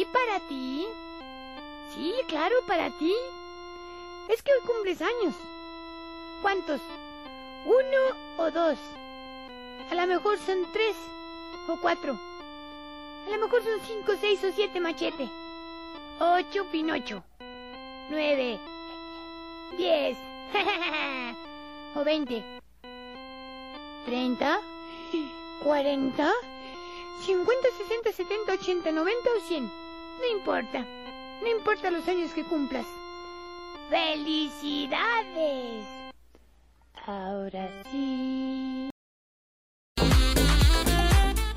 Sí, para ti. Sí, claro, para ti. Es que hoy cumples años. ¿Cuántos? ¿Uno o dos? A lo mejor son tres o cuatro. A lo mejor son cinco, seis o siete machete. Ocho pinocho. Nueve. Diez. o veinte. Treinta. Cuarenta. Cincuenta, sesenta, setenta, ochenta, noventa o cien. No importa. No importa los años que cumplas. ¡Felicidades! Ahora sí.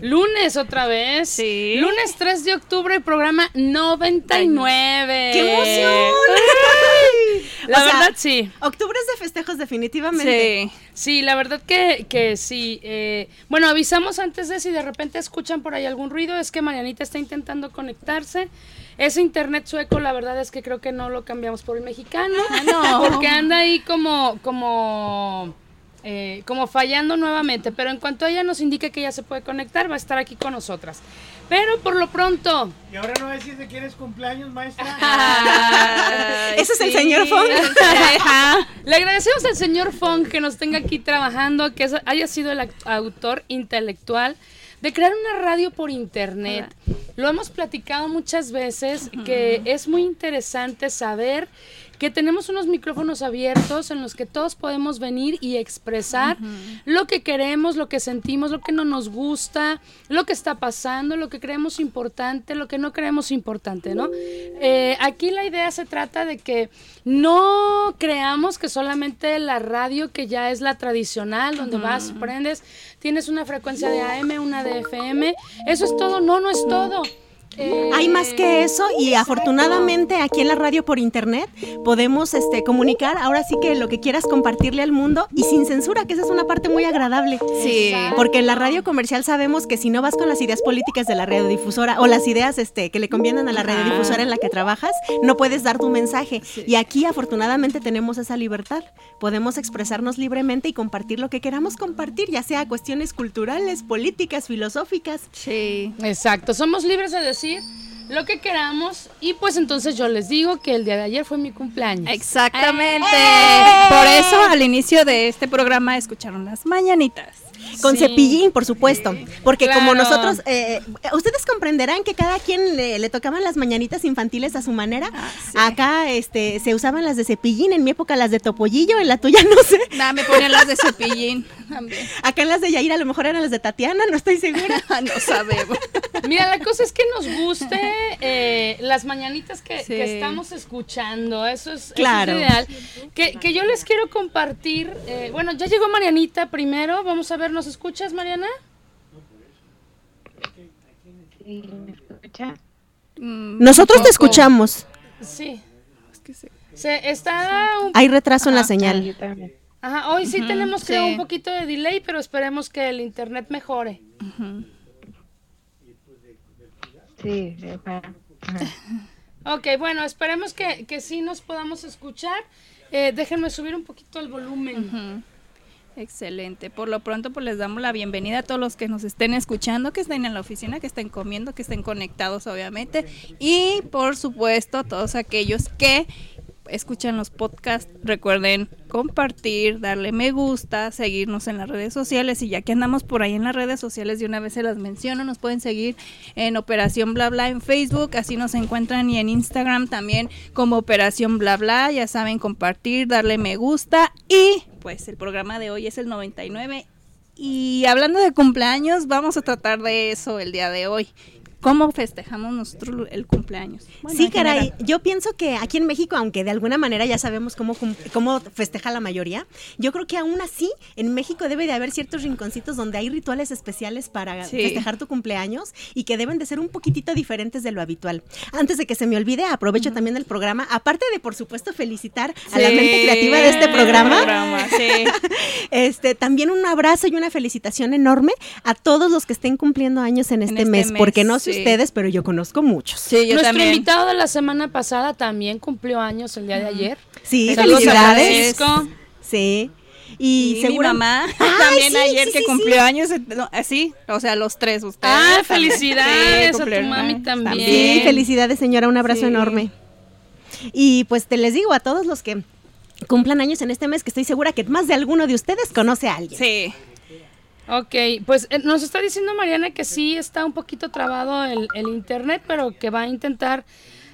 Lunes otra vez. Sí. Lunes 3 de octubre, programa 99. ¡Qué emoción! La O sea, verdad sí. Octubre es de festejos definitivamente. Sí. Sí, la verdad que, que sí. eh, bueno, avisamos antes de si de repente escuchan por ahí algún ruido, es que Marianita está intentando conectarse. Ese internet sueco, la verdad es que creo que no lo cambiamos por el mexicano. No. Porque anda ahí como, como, eh, como fallando nuevamente. Pero en cuanto ella nos indique que ya se puede conectar, va a estar aquí con nosotras. Pero por lo pronto, Y ahora no decís de quién es cumpleaños, maestra. Ese es el señor Fong. Le agradecemos al señor Fong que nos tenga aquí trabajando, que haya sido el autor intelectual de crear una radio por internet. Lo hemos platicado muchas veces, que es muy interesante saber que tenemos unos micrófonos abiertos en los que todos podemos venir y expresar lo que queremos, lo que sentimos, lo que no nos gusta, lo que está pasando, lo que creemos importante, lo que no creemos importante, ¿no? Eh, aquí la idea se trata de que no creamos que solamente la radio, que ya es la tradicional, donde vas, prendes, tienes una frecuencia de AM, una de FM, eso es todo, no, no es todo. Eh, Hay más que eso y afortunadamente aquí en la radio por internet podemos este, comunicar ahora sí que lo que quieras compartirle al mundo y sin censura, que esa es una parte muy agradable. Sí. Porque en la radio comercial sabemos que si no vas con las ideas políticas de la radiodifusora o las ideas este, que le convienen a la radiodifusora en la que trabajas, no puedes dar tu mensaje. Y aquí afortunadamente tenemos esa libertad. Podemos expresarnos libremente y compartir lo que queramos compartir, ya sea cuestiones culturales, políticas, filosóficas. Sí. Exacto, somos libres de decir see lo que queramos y pues entonces yo les digo que el día de ayer fue mi cumpleaños. Exactamente. Por eso al inicio de este programa escucharon las mañanitas. Con Sí. cepillín, por supuesto. Porque como nosotros, eh, ustedes comprenderán que cada quien le, le tocaban las mañanitas infantiles a su manera. Acá este, se usaban las de cepillín, en mi época las de topollillo, en la tuya no sé. Nada, me ponían las de cepillín también. Acá en las de Yair a lo mejor eran las de Tatiana, no estoy segura. no sabemos. Mira, la cosa es que nos guste eh, las mañanitas que, Sí. que estamos escuchando, eso es, eso es Claro. ideal. Que, que yo les quiero compartir, eh, bueno, ya llegó Marianita primero, vamos a ver, ¿nos escuchas Mariana? Mm, Nosotros te poco. escuchamos. Sí. Se, está un Hay retraso en la señal. Ajá, hoy sí tenemos creo sí. un poquito de delay, pero esperemos que el internet mejore. Sí, ojalá. Ok, bueno, esperemos que, que sí nos podamos escuchar. Eh, déjenme subir un poquito el volumen. Excelente. Por lo pronto, pues les damos la bienvenida a todos los que nos estén escuchando, que estén en la oficina, que estén comiendo, que estén conectados, obviamente. Y por supuesto, todos aquellos que escuchan los podcasts, recuerden compartir, darle me gusta, seguirnos en las redes sociales y ya que andamos por ahí en las redes sociales de una vez se las menciono, nos pueden seguir en Operación Bla Bla en Facebook, así nos encuentran y en Instagram también como Operación Bla Bla, ya saben compartir, darle me gusta y pues el programa de hoy es el 99 y hablando de cumpleaños, vamos a tratar de eso el día de hoy. ¿Cómo festejamos nosotros el cumpleaños? Bueno, sí, caray, yo pienso que aquí en México, aunque de alguna manera ya sabemos cómo, cómo festeja la mayoría, yo creo que aún así en México debe de haber ciertos rinconcitos donde hay rituales especiales para sí. festejar tu cumpleaños y que deben de ser un poquitito diferentes de lo habitual. Antes de que se me olvide, aprovecho uh -huh. también el programa, aparte de por supuesto felicitar sí, a la mente creativa de este programa, programa sí. este, también un abrazo y una felicitación enorme a todos los que estén cumpliendo años en este, en este mes, mes, porque no sí. ustedes, pero yo conozco muchos. Sí, yo Nuestro también. invitado de la semana pasada también cumplió años el día de ayer. Sí, Saludos felicidades. Sí. Y seguro mi mamá ah, también sí, ayer sí, que cumplió años, así, o sea, los tres ustedes. Ah, felicidades a tu mami también. Sí, felicidades, señora, un abrazo enorme. Y pues te les digo a todos los que cumplan años en este mes que estoy segura que más de alguno de ustedes conoce a alguien. Sí. Ok, pues eh, nos está diciendo Mariana que sí está un poquito trabado el, el, internet, pero que va a intentar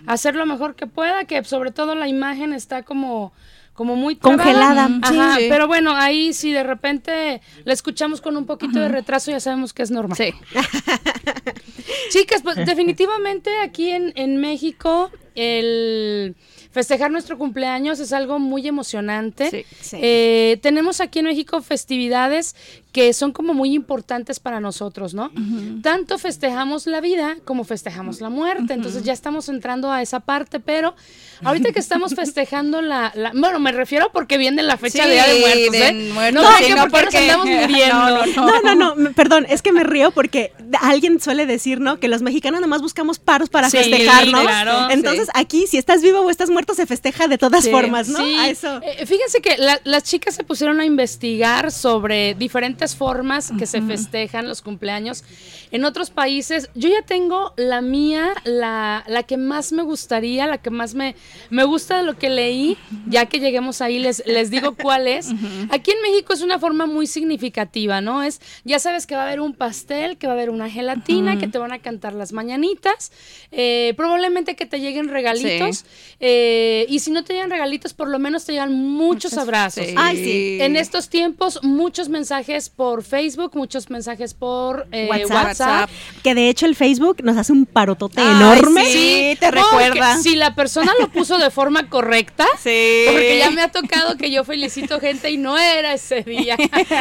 hacer lo mejor que pueda, que sobre todo la imagen está como como muy congelada. Ajá, sí. pero bueno, ahí si de repente la escuchamos con un poquito de retraso, ya sabemos que es normal. Sí. Chicas, pues definitivamente aquí en, en México el festejar nuestro cumpleaños es algo muy emocionante. Sí, sí. Eh, tenemos aquí en México festividades que son como muy importantes para nosotros, ¿no? Uh -huh. Tanto festejamos la vida como festejamos la muerte. Uh -huh. Entonces ya estamos entrando a esa parte, pero ahorita que estamos festejando la, la bueno, me refiero porque viene la fecha sí, de Día de Muertos, ¿eh? De muertos, no, sí, no, porque, porque nos andamos muriendo. No no, no no, no, perdón, es que me río porque alguien suele decir, ¿no? Que los mexicanos nomás buscamos paros para sí, festejar, ¿no? Claro, Entonces aquí, si estás vivo o estás muerto, se festeja de todas formas, ¿no? A eso. Eh, fíjense que la, las chicas se pusieron a investigar sobre diferentes formas que uh -huh. se festejan los cumpleaños en otros países. Yo ya tengo la mía, la, la que más me gustaría, la que más me, me gusta de lo que leí, ya que lleguemos ahí les, les digo cuál es. Aquí en México es una forma muy significativa, ¿no? Es, ya sabes que va a haber un pastel, que va a haber una gelatina, que te van a cantar las mañanitas, eh, probablemente que te lleguen regalitos, sí. eh, y si no te llegan regalitos, por lo menos te llegan muchos abrazos. Sí. Ay, sí. En estos tiempos, muchos mensajes por Facebook, muchos mensajes por eh, WhatsApp, WhatsApp, Que de hecho el Facebook nos hace un parotote Ay, enorme. Sí, te recuerda. Si la persona lo puso de forma correcta, sí. porque ya me ha tocado que yo felicito gente y no era ese día.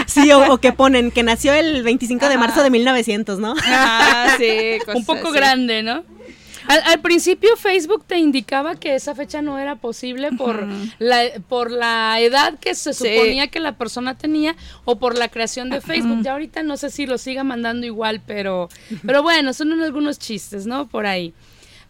Sí, o, o que ponen que nació el 25 de marzo de 1900, ¿no? Ah, sí. un poco grande, ¿no? Al, al, principio Facebook te indicaba que esa fecha no era posible por, uh -huh. la, por la edad que se suponía sí. que la persona tenía o por la creación de Facebook. Uh -huh. Ya ahorita no sé si lo siga mandando igual, pero, pero bueno, son algunos chistes, ¿no? Por ahí.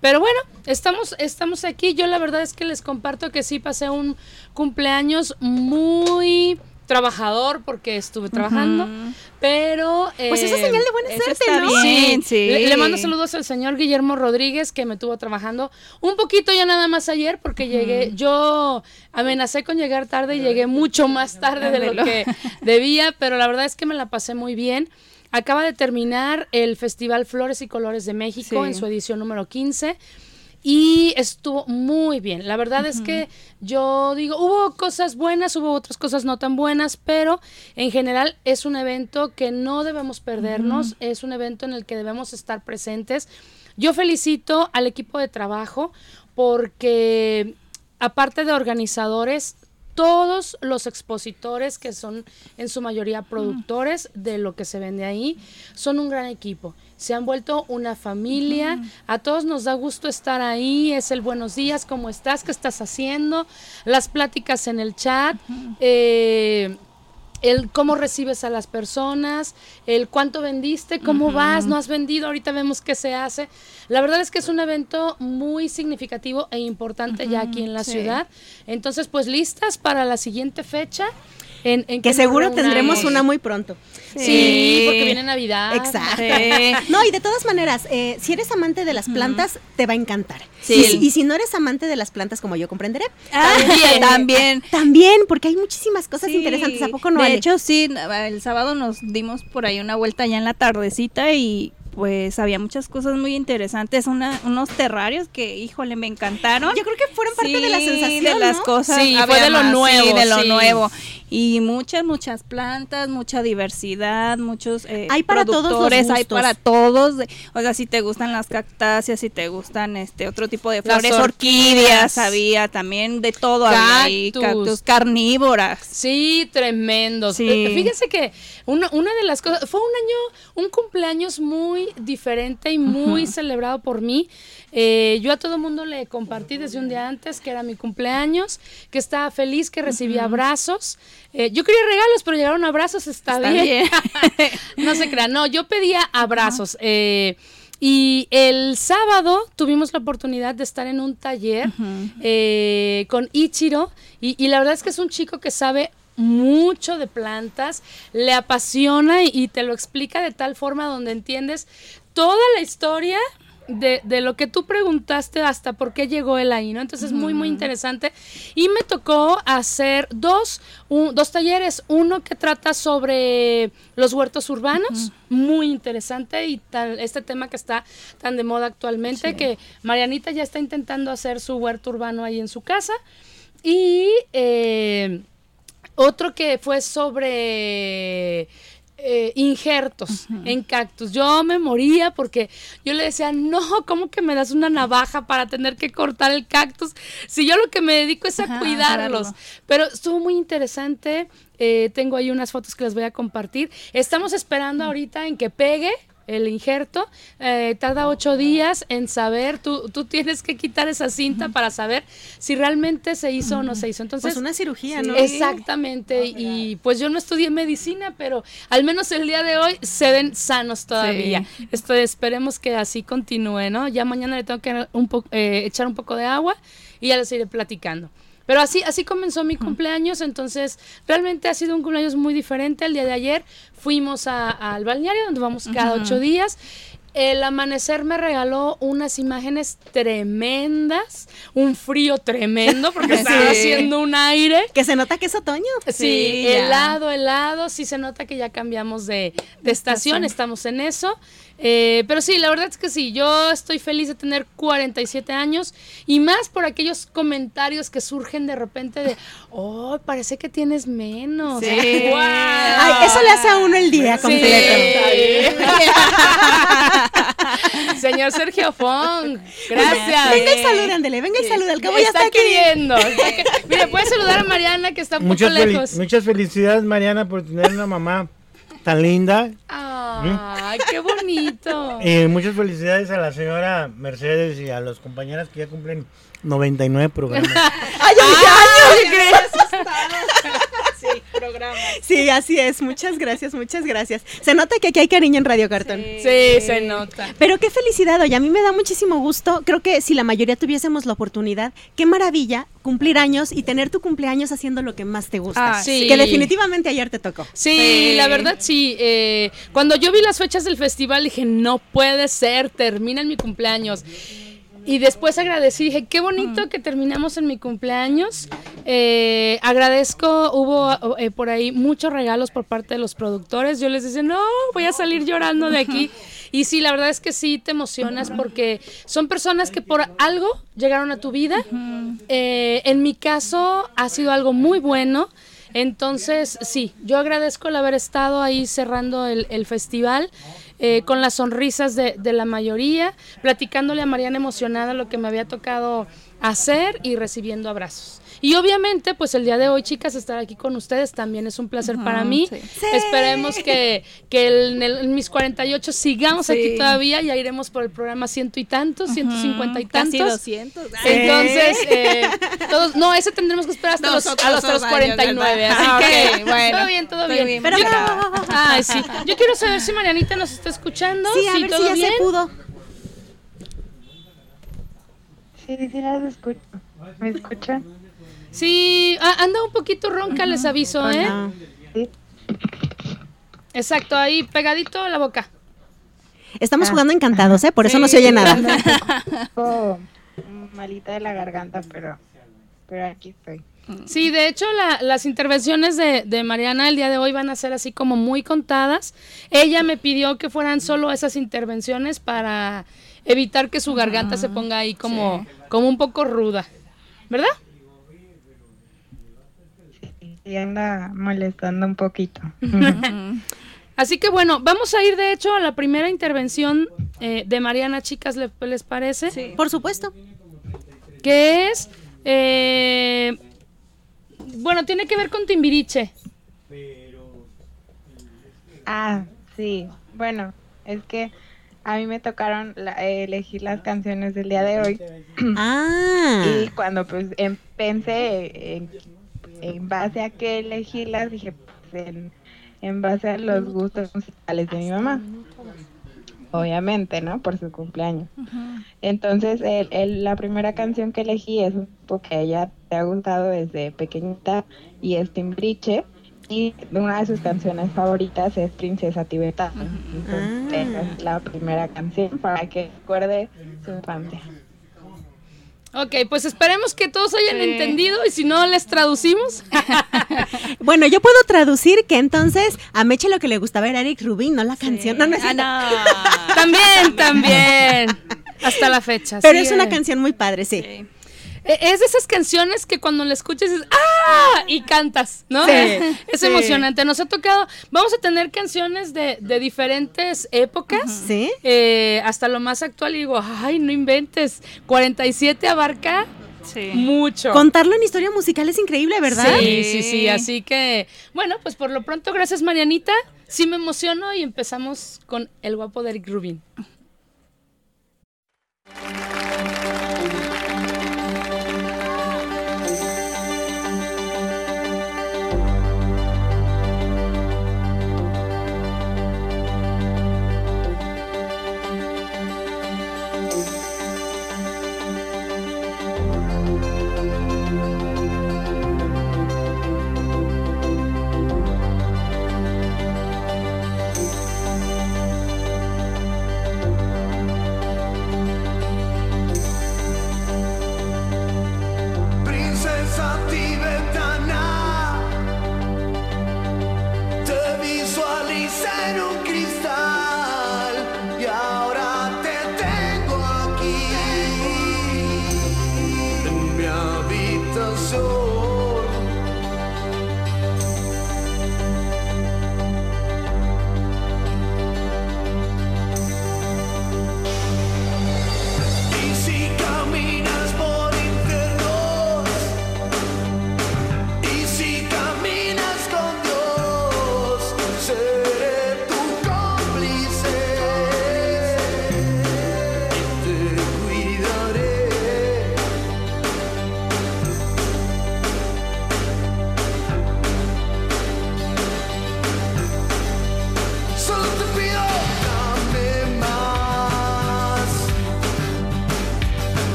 Pero bueno, estamos, estamos aquí. Yo la verdad es que les comparto que sí pasé un cumpleaños muy trabajador porque estuve trabajando, uh -huh. pero... Eh, pues esa señal de buena suerte, ¿no? Bien, sí, sí. Le, le, mando saludos al señor Guillermo Rodríguez que me tuvo trabajando un poquito ya nada más ayer porque uh -huh. llegué, yo amenacé con llegar tarde y llegué mucho más tarde de lo que debía, pero la verdad es que me la pasé muy bien. Acaba de terminar el Festival Flores y Colores de México sí. en su edición número 15 y estuvo muy bien. La verdad uh -huh. es que yo digo, hubo cosas buenas, hubo otras cosas no tan buenas, pero en general es un evento que no debemos perdernos, uh -huh. es un evento en el que debemos estar presentes. Yo felicito al equipo de trabajo porque aparte de organizadores, todos los expositores, que son en su mayoría productores de lo que se vende ahí, son un gran equipo se han vuelto una familia. Uh -huh. A todos nos da gusto estar ahí. Es el buenos días, ¿cómo estás? ¿Qué estás haciendo? Las pláticas en el chat. Uh -huh. eh, el cómo recibes a las personas, el cuánto vendiste, cómo uh -huh. vas, no has vendido, ahorita vemos qué se hace. La verdad es que es un evento muy significativo e importante uh -huh. ya aquí en la sí. ciudad. Entonces, pues listas para la siguiente fecha. En, en Que seguro tendremos una muy pronto. Sí, porque viene Navidad. Exacto. Sí. No, y de todas maneras, eh, si eres amante de las plantas, te va a encantar. Sí. Y, si- y si no eres amante de las plantas, como yo comprenderé, También, también. también, porque hay muchísimas cosas interesantes. ¿A poco no, De Ale? hecho, sí, el sábado nos dimos por ahí una vuelta ya en la tardecita y pues había muchas cosas muy interesantes, una, unos terrarios que, híjole, me encantaron. Yo creo que fueron parte de la Sí, sensación, de las ¿no? cosas. Sí, fue de lo más, nuevo, sí, de lo sí. nuevo. Y muchas, muchas plantas, mucha diversidad, muchos eh, Hay para todos los productores, hay para todos. O sea, si te gustan las cactáceas, si te gustan este otro tipo de Las flores, orquídeas. orquídeas, había también de todo, había ahí, Cactus. cactus carnívoras. Sí, tremendos. Sí. Eh, Fíjense que una, una de las cosas, fue un año, un cumpleaños muy diferente y muy celebrado por mí. Eh, yo a todo mundo le compartí desde un día antes que era mi cumpleaños, que estaba feliz, que recibía abrazos. Eh, yo quería regalos, pero llegaron abrazos, está, Está bien. bien. no se crean, no, yo pedía abrazos. eh, y el sábado tuvimos la oportunidad de estar en un taller eh, con Ichiro y, y la verdad es que es un chico que sabe mucho de plantas, le apasiona y, y te lo explica de tal forma donde entiendes toda la historia de, de lo que tú preguntaste hasta por qué llegó él ahí, ¿no? Entonces, muy, muy interesante. Y me tocó hacer dos, un- dos talleres. Uno que trata sobre los huertos urbanos, muy interesante, y tal, este tema que está tan de moda actualmente, que Marianita ya está intentando hacer su huerto urbano ahí en su casa. Y eh, otro que fue sobre eh, injertos en cactus. Yo me moría porque yo le decía, no, ¿cómo que me das una navaja para tener que cortar el cactus? Si yo lo que me dedico es a Ajá, cuidarlos. cuidarlo. Pero estuvo muy interesante. eh, tengo ahí unas fotos que les voy a compartir. Estamos esperando ahorita en que pegue el injerto. eh, tarda ocho días en saber, tú, tú tienes que quitar esa cinta para saber si realmente se hizo o no se hizo. Entonces, Pues una cirugía, ¿no? Exactamente, y pues yo no estudié medicina, pero al menos el día de hoy se ven sanos todavía. Esto esperemos que así continúe, ¿no? Ya mañana le tengo que un eh, echar un poco de agua y ya les iré platicando. Pero así, así comenzó mi cumpleaños, entonces realmente ha sido un cumpleaños muy diferente. El día de ayer fuimos a- al balneario donde vamos cada ocho días. El amanecer me regaló unas imágenes tremendas, un frío tremendo porque estaba Sí. haciendo un aire. Que se nota que es otoño. Sí, Sí, helado, helado, sí se nota que ya cambiamos de, de estación, estamos en eso. Eh, pero sí, la verdad es que sí, yo estoy feliz de tener 47 años y más por aquellos comentarios que surgen de repente de, oh, parece que tienes menos. Sí. ¡Guau! Ay, eso le hace a uno el día Sí. completo. Señor Sergio Fong, gracias. Venga y saluda, ándele, venga y saluda. Al cabo ya está queriendo. Mire, puede saludar a Mariana que está un Muchas, poco lejos. muchas felicidades, Mariana, por tener una mamá tan linda. Ay, qué bonito. Y muchas felicidades a la señora Mercedes y a los compañeras que ya cumplen 99 programas. ¡Ay, ay, ay! Sí, así es. Muchas gracias, muchas gracias. Se nota que aquí hay cariño en Radio Cartón. Sí, se nota. Pero qué felicidad, oye, a mí me da muchísimo gusto. Creo que si la mayoría tuviésemos la oportunidad, qué maravilla cumplir años y tener tu cumpleaños haciendo lo que más te gusta. Ah, sí. Que definitivamente ayer te tocó. Sí, Sí. la verdad sí. eh, cuando yo vi las fechas del festival dije, no puede ser, termina en mi cumpleaños. Y después agradecí, dije, qué bonito que terminamos en mi cumpleaños. Eh, agradezco, hubo eh, por ahí muchos regalos por parte de los productores. Yo les decía, no, voy a salir llorando de aquí. Y sí, la verdad es que sí te emocionas porque son personas que por algo llegaron a tu vida. Eh, en mi caso ha sido algo muy bueno. Entonces, sí, yo agradezco el haber estado ahí cerrando el, el festival eh, con las sonrisas de, de la mayoría, platicándole a Mariana emocionada lo que me había tocado hacer y recibiendo abrazos. Y obviamente, pues el día de hoy, chicas, estar aquí con ustedes también es un placer para mí. sí. Esperemos que, que el- en, el- en mis 48 sigamos Sí. aquí todavía, ya iremos por el programa ciento y tantos, 150 y tantos. Casi 200. Entonces, eh, todos, no, ese tendremos que esperar hasta los, a los, los dos años, 49. ¿verdad? Así Ah, que, bueno. todo bien, todo bien. bien Pero yo- bravo. Ay, sí. Yo quiero saber si Marianita nos está escuchando. Sí, a ver todo si ya bien. se pudo. Sí, sí escucho. ¿Me escuchan? Sí, anda un poquito ronca, les aviso, ¿eh? Ah. Exacto, ahí pegadito a la boca. Estamos jugando encantados, ¿eh? Por eso no se oye nada. Malita de la garganta, pero, pero aquí estoy. Sí, de hecho la- las intervenciones de, de Mariana el día de hoy van a ser así como muy contadas. Ella me pidió que fueran solo esas intervenciones para evitar que su garganta se ponga ahí como, como un poco ruda. ¿Verdad? Y anda molestando un poquito. Así que bueno, vamos a ir de hecho a la primera intervención eh, de Mariana, chicas, ¿le- ¿les parece? Sí. Por supuesto. Que es, eh, bueno, tiene que ver con Timbiriche. Ah, sí. Bueno, es que a mí me tocaron la- eh, elegir las canciones del día de hoy. Ah. Y cuando pues em- pensé en, en base a qué elegirlas, dije, pues en, en base a los gustos musicales de mi mamá. Obviamente, ¿no? Por su cumpleaños. Entonces, el, el- la primera canción que elegí es un grupo que a ella te ha gustado desde pequeñita y es Timbriche. Y una de sus canciones favoritas es Princesa Tibetana. Entonces, esa es la primera canción para que recuerde su infancia. Ok, pues esperemos que todos hayan Sí. entendido y si no les traducimos. Bueno, yo puedo traducir que entonces a Meche lo que le gustaba era Eric Rubin, no la canción. No, no Ah, no. también, también. Hasta la fecha. Pero sí, es una eh. canción muy padre, sí. Eh, Es de esas canciones que cuando la escuchas dices ¡Ah! y cantas, ¿no? Sí, es sí. emocionante. Nos ha tocado, vamos a tener canciones de, de diferentes épocas. ¿Sí? eh, hasta lo más actual y digo, ay, no inventes, 47 abarca Sí. mucho. Contarlo en historia musical es increíble, ¿verdad? Sí, sí, sí, Sí. así que, bueno, pues por lo pronto, gracias Marianita, sí me emociono y empezamos con el guapo de Eric Rubin.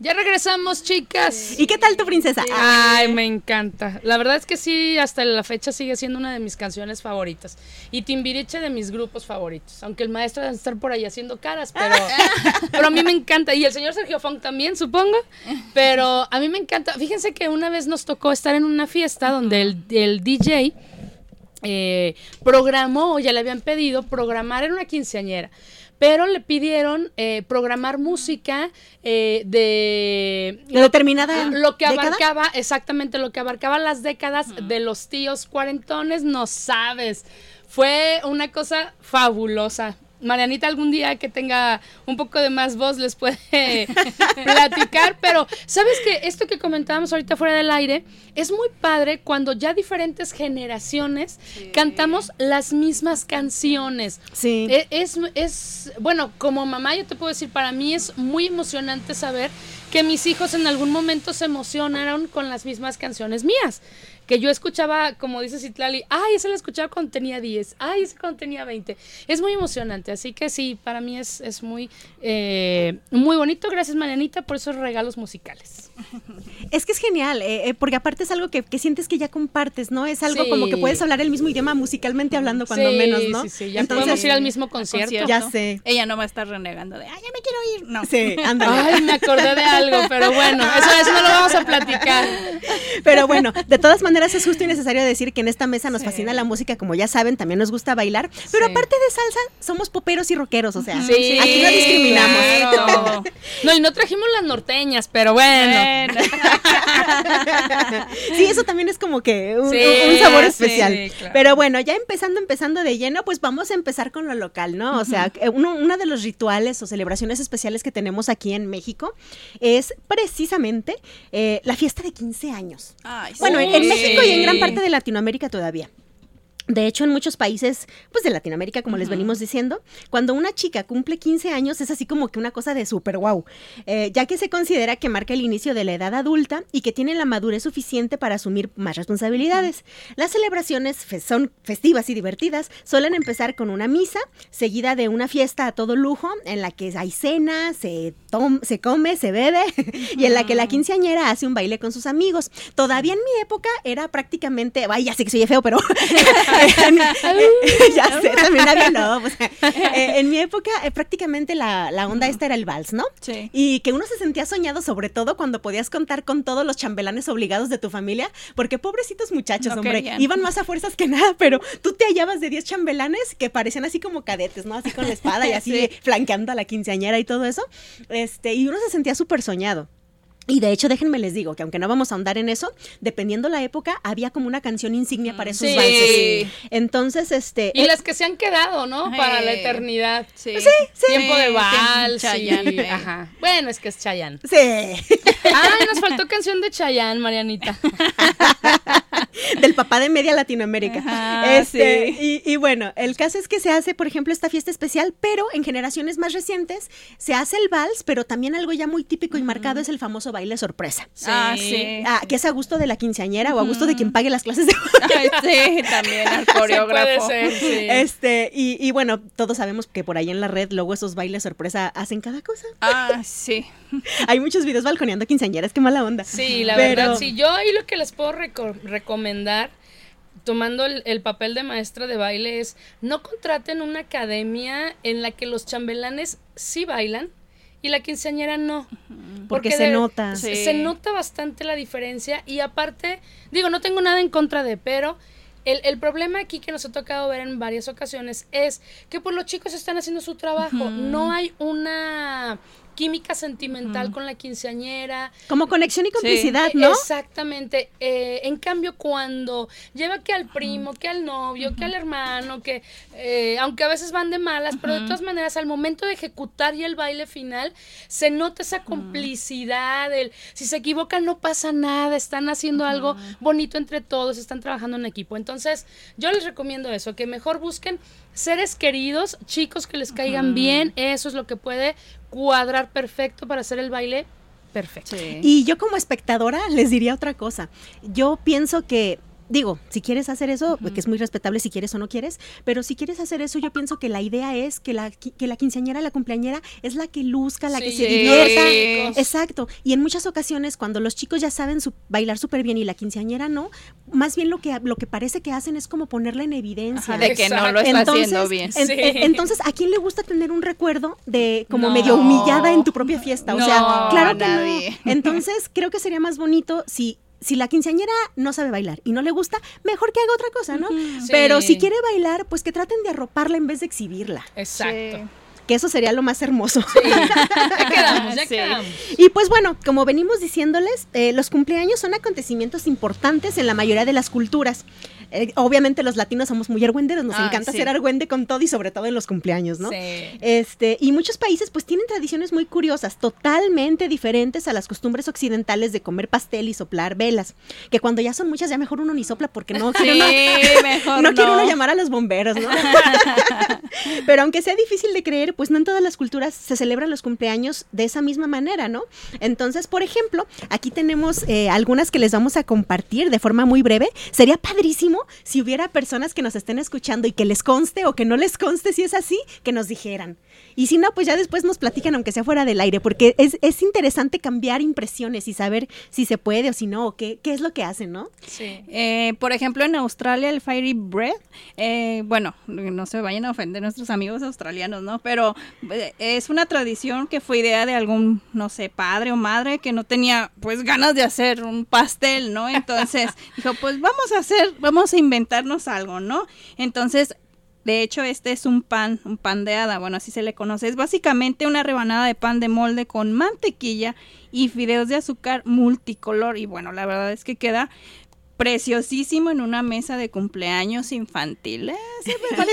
Ya regresamos, chicas. ¿Y qué tal tu princesa? Ay, me encanta. La verdad es que sí, hasta la fecha sigue siendo una de mis canciones favoritas. Y Timbiriche de mis grupos favoritos. Aunque el maestro debe estar por ahí haciendo caras, pero, pero a mí me encanta. Y el señor Sergio Funk también, supongo. Pero a mí me encanta. Fíjense que una vez nos tocó estar en una fiesta donde el, el DJ eh, programó, o ya le habían pedido, programar en una quinceañera. Pero le pidieron eh, programar música eh, de ¿De determinada lo que década? abarcaba, exactamente lo que abarcaba las décadas de los tíos cuarentones, no sabes. Fue una cosa fabulosa. Marianita algún día que tenga un poco de más voz les puede platicar, pero sabes que esto que comentábamos ahorita fuera del aire es muy padre cuando ya diferentes generaciones cantamos las mismas canciones. Sí. E- Es, es, bueno, como mamá yo te puedo decir, para mí es muy emocionante saber que mis hijos en algún momento se emocionaron con las mismas canciones mías. Que yo escuchaba, como dice Citlali, ay, ese lo escuchaba cuando tenía 10, ay, ese cuando tenía 20. Es muy emocionante, así que sí, para mí es, es muy, eh, muy bonito. Gracias, Marianita, por esos regalos musicales. Es que es genial, eh, eh, porque aparte es algo que, que sientes que ya compartes, ¿no? Es algo Sí. como que puedes hablar el mismo idioma musicalmente hablando cuando Sí, menos, ¿no? sí, sí, ya podemos ir al mismo concierto. Ya sé. Ella no va a estar renegando de, ay, ya me quiero ir. No. Sí, ándale. Ay, me acordé de algo, pero bueno, eso, eso no lo vamos a platicar. Pero bueno, de todas maneras es justo y necesario decir que en esta mesa nos fascina la música, como ya saben, también nos gusta bailar, pero Sí. aparte de salsa, somos poperos y rockeros, o sea, Sí, aquí no discriminamos. claro. No, y no trajimos las norteñas, pero bueno. Sí, eso también es como que un, sabor especial. claro. Pero bueno, ya empezando, empezando de lleno, pues vamos a empezar con lo local, ¿no? O sea, eh, uno, uno de los rituales o celebraciones especiales que tenemos aquí en México es precisamente eh, la fiesta de 15 años. Ay, Bueno, en, sí. en México y en gran parte de Latinoamérica todavía. De hecho, en muchos países, pues de Latinoamérica, como les venimos diciendo, cuando una chica cumple 15 años es así como que una cosa de súper wow, ya que se considera que marca el inicio de la edad adulta y que tiene la madurez suficiente para asumir más responsabilidades. Las celebraciones fe- son festivas y divertidas, suelen empezar con una misa, seguida de una fiesta a todo lujo, en la que hay cena, se, tom- se come, se bebe, y en la que la quinceañera hace un baile con sus amigos. Todavía en mi época era prácticamente, ay, ya sé que soy feo, pero ya sé, también había no, sea, eh, en mi época eh, prácticamente la, la onda esta era el vals, ¿no? Sí. Y que uno se sentía soñado sobre todo cuando podías contar con todos los chambelanes obligados de tu familia, porque pobrecitos muchachos, No hombre, querían. iban más a fuerzas que nada, pero tú te hallabas de 10 chambelanes que parecían así como cadetes, ¿no? Así con la espada y así Sí. flanqueando a la quinceañera y todo eso. Este, y uno se sentía súper soñado. Y de hecho, déjenme les digo que aunque no vamos a ahondar en eso, dependiendo la época, había como una canción insignia para esos Sí. valses. Entonces, este. Y eh, las que se han quedado, ¿no? Para la eternidad. Sí. Tiempo de Sí, vals. Chayanne, eh. Ajá. Bueno, es que es Chayanne. Sí. Ay, nos faltó canción de Chayanne, Marianita. del papá de media Latinoamérica. Ajá, Este, sí. y, y bueno, el caso es que se hace, por ejemplo, esta fiesta especial, pero en generaciones más recientes se hace el vals, pero también algo ya muy típico y marcado es el famoso baile sorpresa. Ah, sí. Ah, que es a gusto de la quinceañera o a gusto de quien pague las clases de Ay, sí, también al Sí, puede coreógrafo. ser, sí. Este, y, y bueno, todos sabemos que por ahí en la red luego esos bailes sorpresa hacen cada cosa. Ah, sí. Hay muchos videos balconeando quinceañeras, qué mala onda. Sí, la Pero- verdad, sí. Yo ahí lo que les puedo reco- recomendar, tomando el, el papel de maestra de baile, es no contraten una academia en la que los chambelanes sí bailan y la quinceañera no. Porque se nota. Se, Sí. se nota bastante la diferencia y aparte, digo, no tengo nada en contra de, pero el, el problema aquí que nos ha tocado ver en varias ocasiones es que pues los chicos están haciendo su trabajo, no hay una química sentimental con la quinceañera, Como conexión y complicidad, ¿no? Exactamente. Eh, en cambio, cuando lleva que al primo, que al novio, que al hermano, que eh, aunque a veces van de malas, pero de todas maneras, al momento de ejecutar ya el baile final, se nota esa complicidad. El, si se equivocan, no pasa nada, están haciendo algo bonito entre todos, están trabajando en equipo. Entonces, yo les recomiendo eso, que mejor busquen seres queridos, chicos que les caigan bien, eso es lo que puede cuadrar perfecto para hacer el baile perfecto. Y yo como espectadora les diría otra cosa. Yo pienso que, digo, si quieres hacer eso, que es muy respetable si quieres o no quieres, pero si quieres hacer eso, yo pienso que la idea es que la, que la quinceañera, la cumpleañera, es la que luzca, la que se divierta. Sí. Exacto. Y en muchas ocasiones, cuando los chicos ya saben su- bailar súper bien y la quinceañera no, más bien lo que, lo que parece que hacen es como ponerla en evidencia. Ajá, de que no lo está haciendo bien. en- Sí. en- entonces, ¿a quién le gusta tener un recuerdo de como No. medio humillada en tu propia fiesta? O sea, claro que nadie. no. Entonces, creo que sería más bonito si si la quinceañera no sabe bailar y no le gusta, mejor que haga otra cosa, ¿no? Pero Sí. si quiere bailar, pues que traten de arroparla en vez de exhibirla, Exacto. que eso sería lo más hermoso. Ya quedamos, ya Sí. quedamos. Y pues bueno, como venimos diciéndoles, eh, los cumpleaños son acontecimientos importantes en la mayoría de las culturas. Eh, obviamente los latinos somos muy argüenderos, nos Ay, encanta sí. ser argüende con todo y sobre todo en los cumpleaños, ¿no? Sí. Este, y muchos países pues tienen tradiciones muy curiosas, totalmente diferentes a las costumbres occidentales de comer pastel y soplar velas, que cuando ya son muchas ya mejor uno ni sopla porque no quiere uno, mejor no quiere uno no. llamar a los bomberos, ¿no? Pero aunque sea difícil de creer, pues no en todas las culturas se celebran los cumpleaños de esa misma manera, ¿no? Entonces, por ejemplo, aquí tenemos eh, algunas que les vamos a compartir de forma muy breve. Sería padrísimo si hubiera personas que nos estén escuchando y que les conste o que no les conste si es así, que nos dijeran. Y si no, pues ya después nos platican, aunque sea fuera del aire, porque es, es interesante cambiar impresiones y saber si se puede o si no, o qué, qué es lo que hacen, ¿no? Sí. Eh, por ejemplo, en Australia el Fairy Bread, eh, bueno, no se vayan a ofender nuestros amigos australianos, ¿no? Pero eh, es una tradición que fue idea de algún, no sé, padre o madre que no tenía pues ganas de hacer un pastel, ¿no? Entonces dijo, pues vamos a hacer, vamos a inventarnos algo, ¿no? Entonces... De hecho, este es un pan, un pan de hada, bueno, así se le conoce. Es básicamente una rebanada de pan de molde con mantequilla y fideos de azúcar multicolor. Y bueno, la verdad es que queda preciosísimo en una mesa de cumpleaños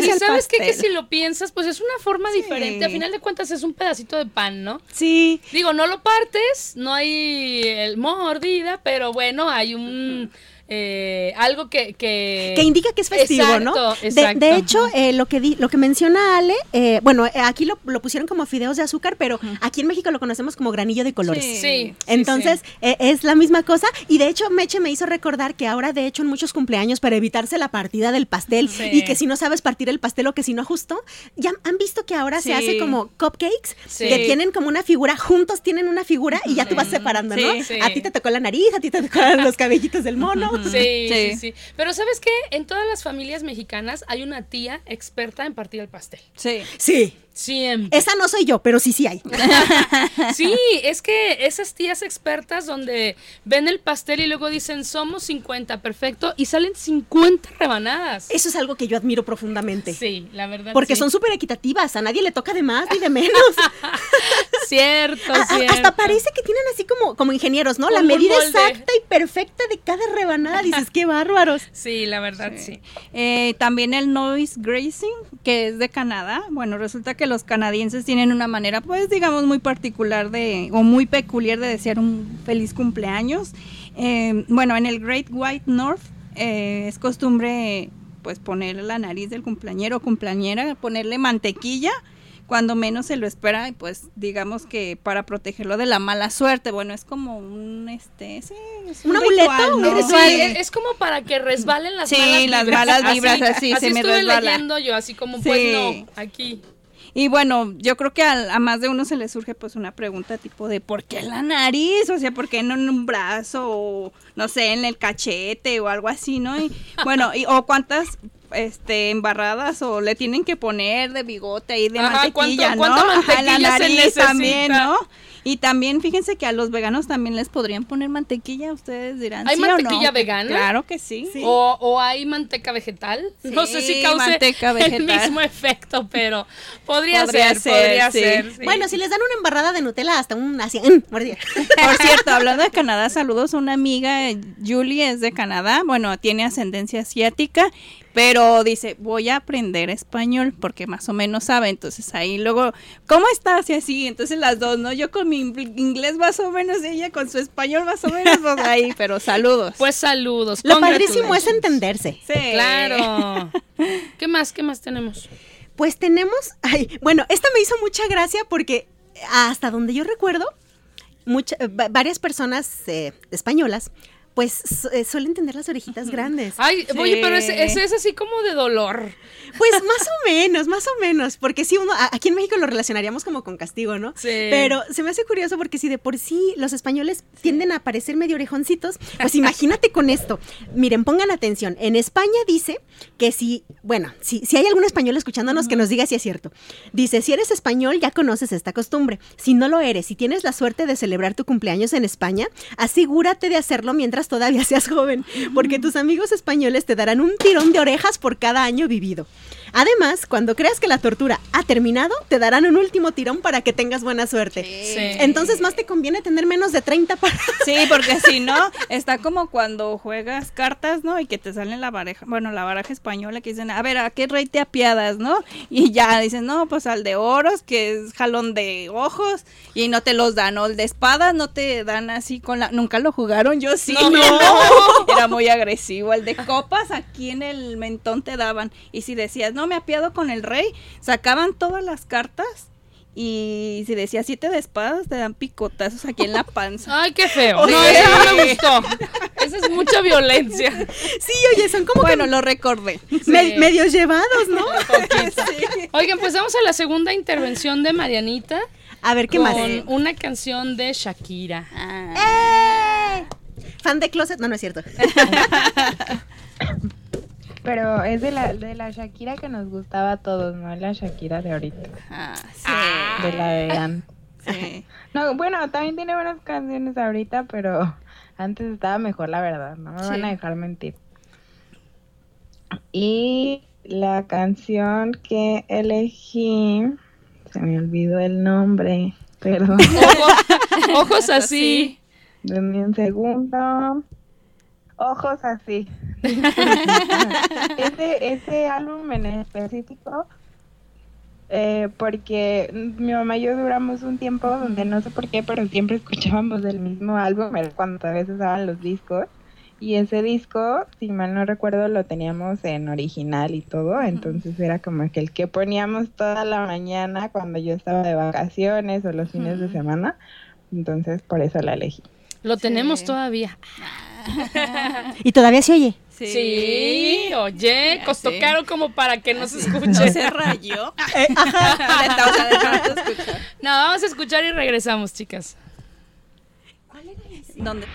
Y al sabes qué? que si lo piensas, pues es una forma Sí. diferente. A final de cuentas es un pedacito de pan, ¿no? Sí. Digo, no lo partes, no hay el mordida, pero bueno, hay un eh, algo que, que que indica que es festivo, Exacto, ¿no? De- exacto. De, hecho, eh, lo que di- lo que menciona Ale, eh, bueno, eh, aquí lo, lo pusieron como fideos de azúcar, pero aquí en México lo conocemos como granillo de colores. Sí. Sí. Entonces, eh, es la misma cosa. Y de hecho, Meche me hizo recordar que ahora, de hecho, en muchos cumpleaños, para evitarse la partida del pastel Sí. y que si no sabes partir el pastel o que si no justo, ya han visto que ahora se hace como cupcakes, que tienen como una figura, juntos tienen una figura y ya tú vas separando, ¿no? Sí. Sí. A ti te tocó la nariz, a ti te tocó los cabellitos del mono. Sí, sí, Sí. sí, Pero ¿sabes qué? En todas las familias mexicanas hay una tía experta en partir el pastel. Sí. Sí. Siempre. Esa no soy yo, pero sí, sí hay. Sí, es que esas tías expertas donde ven el pastel y luego dicen somos 50, perfecto, y salen 50 rebanadas. Eso es algo que yo admiro profundamente. Sí, la verdad. Porque sí. son súper equitativas, a nadie le toca de más ni de menos. Cierto, A- a- cierto. hasta parece que tienen así como, como ingenieros, ¿no? La Como medida molde. exacta y perfecta de cada rebanada. Dices, qué bárbaros. Sí, la verdad, sí. Eh, también el noise grazing, que es de Canadá. Bueno, resulta que los canadienses tienen una manera, pues, digamos, muy particular de, o muy peculiar de desear un feliz cumpleaños. Eh, bueno, en el Great White North eh, es costumbre, pues, ponerle la nariz del cumpleañero o cumpleañera, ponerle mantequilla cuando menos se lo espera y pues digamos que para protegerlo de la mala suerte bueno es como un este sí, es ¿Un ritual, amuleto? ¿no? ¿Un Sí, ritual? es, como para que resbalen las Sí, malas vibras. las malas vibras, así, se me estuve resbala. leyendo yo, así como, pues Sí. no, aquí. Y bueno, yo creo que a, a más de uno se le surge pues una pregunta tipo de ¿por qué la nariz? O sea, ¿por qué no en un brazo o no sé, en el cachete o algo así, ¿no? Y bueno, y, o cuántas este embarradas o le tienen que poner de bigote ahí de Ajá, mantequilla, ¿cuánto- ¿no? cuánta Ajá, en la mantequilla se nariz necesita? también, ¿no? Y también fíjense que a los veganos también les podrían poner mantequilla, ustedes dirán, ¿Hay ¿sí o no? mantequilla vegana? Claro que sí. O, o hay manteca vegetal. no sé si Sí, cause manteca el mismo efecto, pero podría, Podría ser, ser, podría sí. ser. sí. Bueno, si les dan una embarrada de Nutella, hasta un así, mm. Por cierto, hablando de Canadá, saludos a una amiga, Julie es de Canadá, bueno, tiene ascendencia asiática, pero dice, voy a aprender español porque más o menos sabe, entonces ahí luego, ¿cómo estás? Y así, entonces las dos, ¿no? Yo con mi ingl- inglés más o menos, y ella con su español más o menos, pues ahí, pero saludos. Pues saludos. Lo padrísimo es entenderse. Sí. Claro. ¿Qué más? ¿Qué más tenemos? Pues tenemos, ay, bueno, esta me hizo mucha gracia porque hasta donde yo recuerdo, mucha- va- varias personas eh, españolas, pues eh, suelen tener las orejitas grandes. Ay, Sí. oye, pero ese, ese es así como de dolor. Pues más o menos, más o menos, porque sí, uno, aquí en México lo relacionaríamos como con castigo, ¿no? Sí. Pero se me hace curioso porque si de por sí los españoles tienden a parecer medio orejoncitos, pues imagínate con esto. Miren, pongan atención. En España dice que si, bueno, si, si hay algún español escuchándonos que nos diga si es cierto. Dice, si eres español ya conoces esta costumbre. Si no lo eres, si tienes la suerte de celebrar tu cumpleaños en España, asegúrate de hacerlo mientras todavía seas joven, porque tus amigos españoles te darán un tirón de orejas por cada año vivido. Además, cuando creas que la tortura ha terminado, te darán un último tirón para que tengas buena suerte. Sí. Entonces, más te conviene tener menos de 30 para... Sí, porque si no, está como cuando juegas cartas, ¿no? Y que te salen la baraja, bueno, la baraja española que dicen, a ver, ¿a qué rey te apiadas, no? Y ya dicen, no, pues al de oros, que es jalón de ojos, y no te los dan, o el de espadas no te dan así con la... Nunca lo jugaron, yo sí. No. Era muy agresivo. El de copas aquí en el mentón te daban. Y si decías, no, me apiado con el rey, sacaban todas las cartas. Y si decías siete de espadas, te dan picotazos aquí en la panza. Ay, qué feo. Sí. No, eso no me gustó. Esa es mucha violencia. Sí, oye, son como Bueno, lo recordé. me- medios llevados, ¿no? Oigan, pues vamos a la segunda intervención de Marianita. A ver, ¿qué con más? una canción de Shakira. ¡Eh! Fan de Closet, no, no es cierto. Pero es de la, de la Shakira que nos gustaba a todos, no la Shakira de ahorita. Ah, sí. De la de antes. sí. No, bueno, también tiene buenas canciones ahorita, pero antes estaba mejor, la verdad. No me Sí. van a dejar mentir. Y la canción que elegí, se me olvidó el nombre, perdón. Ojo- ojos así. Denme un segundo. Ojos así. ese, ese álbum en específico, eh, porque mi mamá y yo duramos un tiempo donde no sé por qué, pero siempre escuchábamos el mismo álbum, era cuando a veces daban los discos. Y ese disco, si mal no recuerdo, lo teníamos en original y todo, entonces era como que el que poníamos toda la mañana cuando yo estaba de vacaciones o los fines de semana, entonces por eso la elegí. Lo tenemos todavía. Y todavía se oye. Sí, oye, costó sí. caro como para que no se escuche. No se rayó. Déjame escuchar. No, vamos a escuchar y regresamos, chicas. ¿Dónde?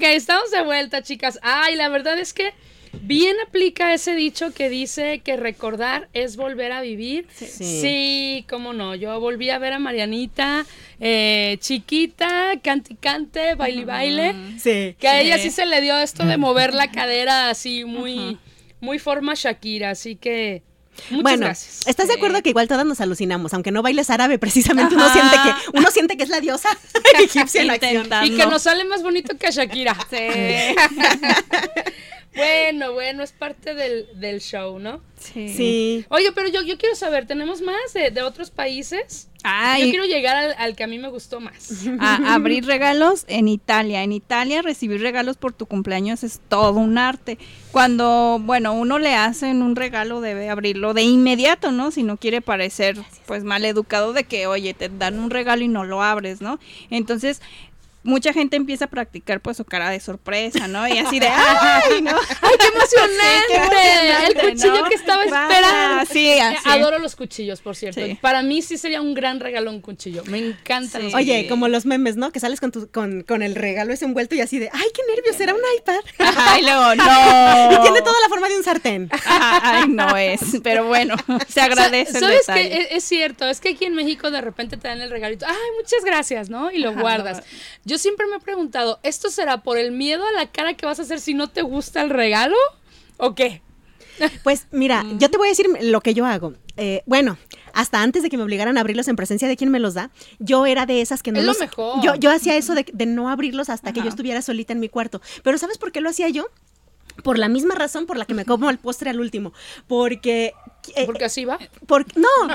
Ok, estamos de vuelta, chicas. Ay, la verdad es que bien aplica ese dicho que dice que recordar es volver a vivir. Sí, cómo no. Yo volví a ver a Marianita, eh, chiquita, cante, cante, baile, baile. Sí. Que a ella sí se le dio esto de mover la cadera así muy, muy forma Shakira. Así que muchas bueno, gracias. ¿estás de acuerdo que igual todas nos alucinamos? Aunque no bailes árabe, precisamente uno Ajá. siente que uno siente que es la diosa egipcia en acción. Y que nos sale más bonito que a Shakira. bueno, bueno, es parte del, del show, ¿no? Sí. Sí. Oye, pero yo, yo quiero saber, ¿tenemos más de, de otros países? Ay, Yo quiero llegar al, al que a mí me gustó más. a abrir regalos en Italia. En Italia recibir regalos por tu cumpleaños es todo un arte. Cuando, bueno, uno le hacen un regalo debe abrirlo de inmediato, ¿no? Si no quiere parecer pues mal educado de que, oye, te dan un regalo y no lo abres, ¿no? Entonces, mucha gente empieza a practicar pues su cara de sorpresa, ¿no? Y así de, ¡ay, no! ¡Ay, qué emocionante! qué emocionante, el cuchillo ¿no? que estaba esperando. sí, Eh, así. Adoro los cuchillos, por cierto. Sí. Para mí sí sería un gran regalo un cuchillo. Me encantan Sí. los Oye, como los memes, ¿no? Que sales con, tu, con, con el regalo ese envuelto y así de, ¡ay, qué nervios! ¿Será un iPad? Ay, luego, no. Y tiene toda la forma de un sartén. Ajá, Ay, no es, pero bueno, se agradece el ¿Sabes detalle. qué? Es, es cierto, es que aquí en México de repente te dan el regalito. Ay, muchas gracias, ¿no? Y lo Ajá. guardas. Yo siempre me he preguntado, ¿esto será por el miedo a la cara que vas a hacer si no te gusta el regalo? ¿O qué? Pues mira, yo te voy a decir lo que yo hago. Eh, bueno, hasta antes de que me obligaran a abrirlos en presencia de quien me los da, yo era de esas que no Es lo mejor. Yo, yo hacía eso de, de no abrirlos hasta que yo estuviera solita en mi cuarto. Pero ¿sabes por qué lo hacía yo? Por la misma razón por la que me como el postre al último. Porque... eh, Porque así va. no,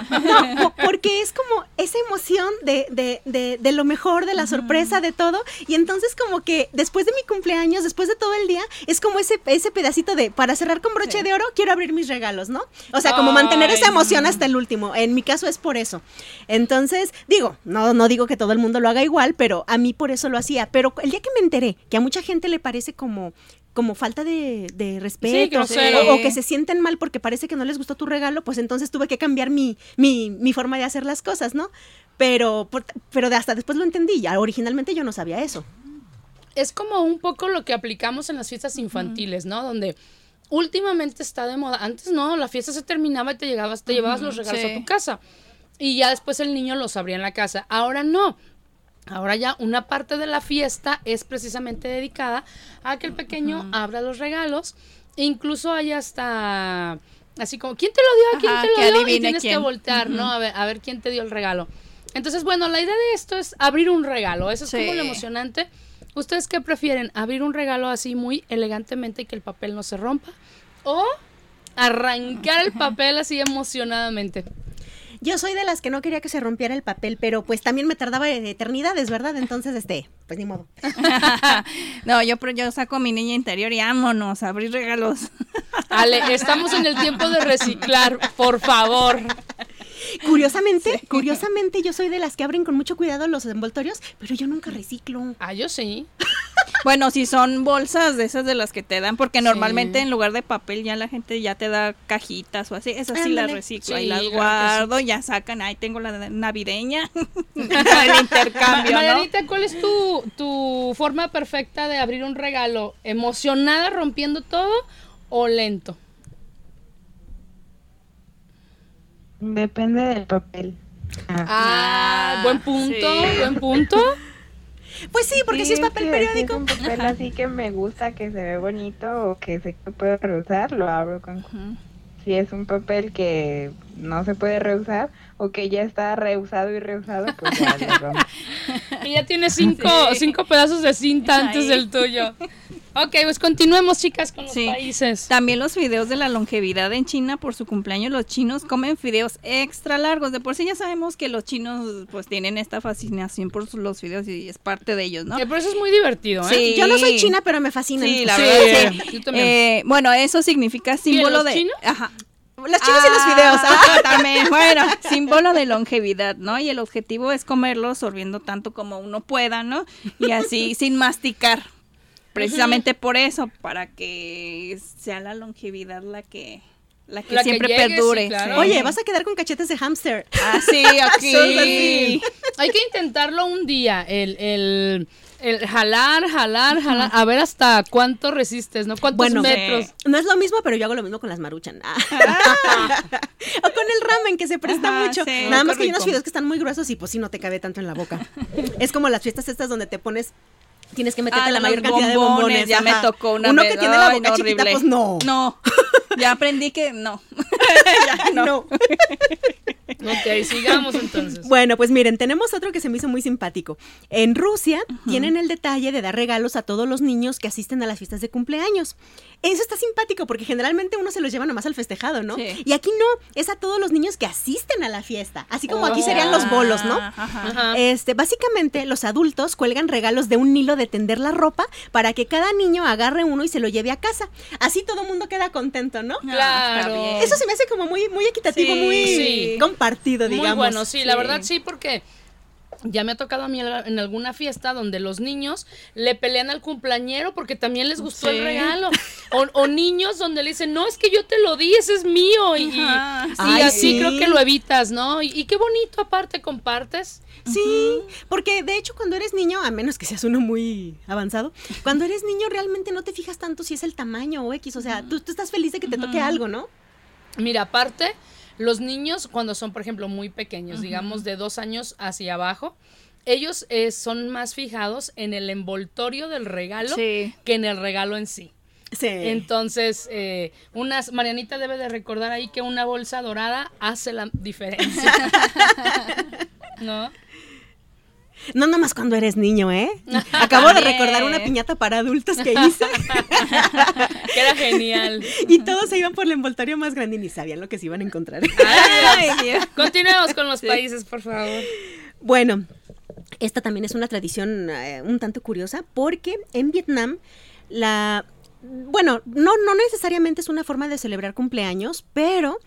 no, po- porque es como esa emoción de, de, de, de lo mejor, de la sorpresa, de todo. Y entonces como que después de mi cumpleaños, después de todo el día, es como ese, ese pedacito de, para cerrar con broche de oro, quiero abrir mis regalos, ¿no? O sea, como mantener esa emoción hasta el último. En mi caso es por eso. Entonces, digo, no, no digo que todo el mundo lo haga igual, pero a mí por eso lo hacía. Pero el día que me enteré que a mucha gente le parece como como falta de, de respeto o, o que se sienten mal porque parece que no les gustó tu regalo, pues entonces tuve que cambiar mi, mi, mi forma de hacer las cosas, ¿no? Pero, por- pero hasta después lo entendí, ya originalmente yo no sabía eso. es como un poco lo que aplicamos en las fiestas infantiles, ¿no? Donde últimamente está de moda. Antes no, la fiesta se terminaba y te llegabas, te llevabas los regalos sí. a tu casa. Y ya después el niño los abría en la casa. Ahora no. Ahora ya una parte de la fiesta es precisamente dedicada a que el pequeño abra los regalos. E incluso hay hasta así como, ¿quién te lo dio? ¿A quién Ajá, te lo dio? Y tienes que voltear, ¿no? A ver, a ver quién te dio el regalo. Entonces, bueno, la idea de esto es abrir un regalo. Eso es como lo emocionante. ¿Ustedes qué prefieren? ¿Abrir un regalo así muy elegantemente y que el papel no se rompa? ¿O arrancar el papel así emocionadamente? Yo soy de las que no quería que se rompiera el papel, pero pues también me tardaba eternidades, ¿verdad? Entonces, este, pues ni modo. no, yo, pero yo saco a mi niña interior y vámonos a abrir regalos. Ale, estamos en el tiempo de reciclar, por favor. Curiosamente, curiosamente yo soy de las que abren con mucho cuidado los envoltorios, pero yo nunca reciclo. Ah, yo sí. Bueno, si son bolsas de esas de las que te dan, porque normalmente Sí. en lugar de papel ya la gente ya te da cajitas o así, esas sí las reciclo, Sí, y las guardo, ya sacan, ahí tengo la navideña, el intercambio, ¿no? Marianita, ¿cuál es tu, tu forma perfecta de abrir un regalo? ¿Emocionada rompiendo todo o lento? Depende del papel. Ah. Ah, buen punto, sí. buen punto. Pues sí, porque si es papel periódico. Si es un papel así que me gusta, que se ve bonito o que sé que puedo reusar, lo abro con Ujú. Si es un papel que no se puede reusar o que ya está reusado y reusado, pues ya lo rompo. Y ya tiene cinco, cinco pedazos de cinta antes del tuyo. Ok, pues continuemos, chicas, con los Sí. países. También los videos de la longevidad en China por su cumpleaños, los chinos comen fideos extra largos. De por sí ya sabemos que los chinos pues tienen esta fascinación por los fideos y es parte de ellos, ¿no? Que por eso es muy divertido, ¿eh? Sí. Yo no soy china, pero me fascinan. Sí, la Sí, verdad, sí. yo también. Eh, bueno, eso significa símbolo los de... chinos? Ajá. Los chinos y los videos. ah. Ah, también, bueno, símbolo de longevidad, ¿no? Y el objetivo es comerlo sorbiendo tanto como uno pueda, ¿no? Y así sin masticar. Precisamente por eso, para que sea la longevidad la que La que La que siempre llegue, perdure. sí. Oye, vas a quedar con cachetes de hámster. Ah, sí, Oye, aquí. vas a quedar con cachetes de hámster. Ah, sí, aquí. aquí. Hay que intentarlo un día, el, el, el jalar, jalar, jalar, a ver hasta cuánto resistes, ¿no? ¿Cuántos Bueno, metros? No es lo mismo, pero yo hago lo mismo con las maruchan. Ah. o con el ramen, que se presta Ajá, mucho. sí. Nada más que hay unos fideos que están muy gruesos y pues sí, no te cabe tanto en la boca. es como las fiestas estas donde te pones... Tienes que meterte Ah, la mayor cantidad de bombones. Ya me tocó una Uno vez. que tiene la Ay, boca no, chiquita, horrible. pues no. No. Ya aprendí que no. Ya no. no. Ok, sigamos entonces. Bueno, pues miren, tenemos otro que se me hizo muy simpático. En Rusia tienen el detalle de dar regalos a todos los niños que asisten a las fiestas de cumpleaños. Eso está simpático porque generalmente uno se los lleva nomás al festejado, ¿no? Sí. Y aquí no, es a todos los niños que asisten a la fiesta, así como aquí serían los bolos, ¿no? Ajá. Ajá. Este, básicamente los adultos cuelgan regalos de un hilo de tender la ropa para que cada niño agarre uno y se lo lleve a casa. Así todo el mundo queda contento, ¿no? Claro. Eso se me hace como muy, muy equitativo, Sí. muy Sí. compartido, digamos. Muy bueno, sí, la verdad sí, porque ya me ha tocado a mí en alguna fiesta donde los niños le pelean al cumpleañero porque también les gustó Sí. el regalo. O, o niños donde le dicen, no, es que yo te lo di, ese es mío. Y, y- Ajá. y Ay, así sí. creo que lo evitas, ¿no? Y, y qué bonito aparte compartes. Sí, porque de hecho cuando eres niño, a menos que seas uno muy avanzado, cuando eres niño realmente no te fijas tanto si es el tamaño o X, o sea, tú, tú estás feliz de que te toque algo, ¿no? Mira, aparte, los niños cuando son, por ejemplo, muy pequeños, digamos de dos años hacia abajo, ellos eh, son más fijados en el envoltorio del regalo Sí. que en el regalo en sí. Sí. Entonces, eh, unas, Marianita debe de recordar ahí que una bolsa dorada hace la diferencia. ¿No? No nomás cuando eres niño, ¿eh? Acabo de recordar una piñata para adultos que hice que era genial. y todos se iban por el envoltorio más grande y ni sabían lo que se iban a encontrar. Ay, Ay, Dios. Continuemos con los países, por favor. Bueno, esta también es una tradición eh, un tanto curiosa porque en Vietnam la bueno, no no necesariamente es una forma de celebrar cumpleaños, pero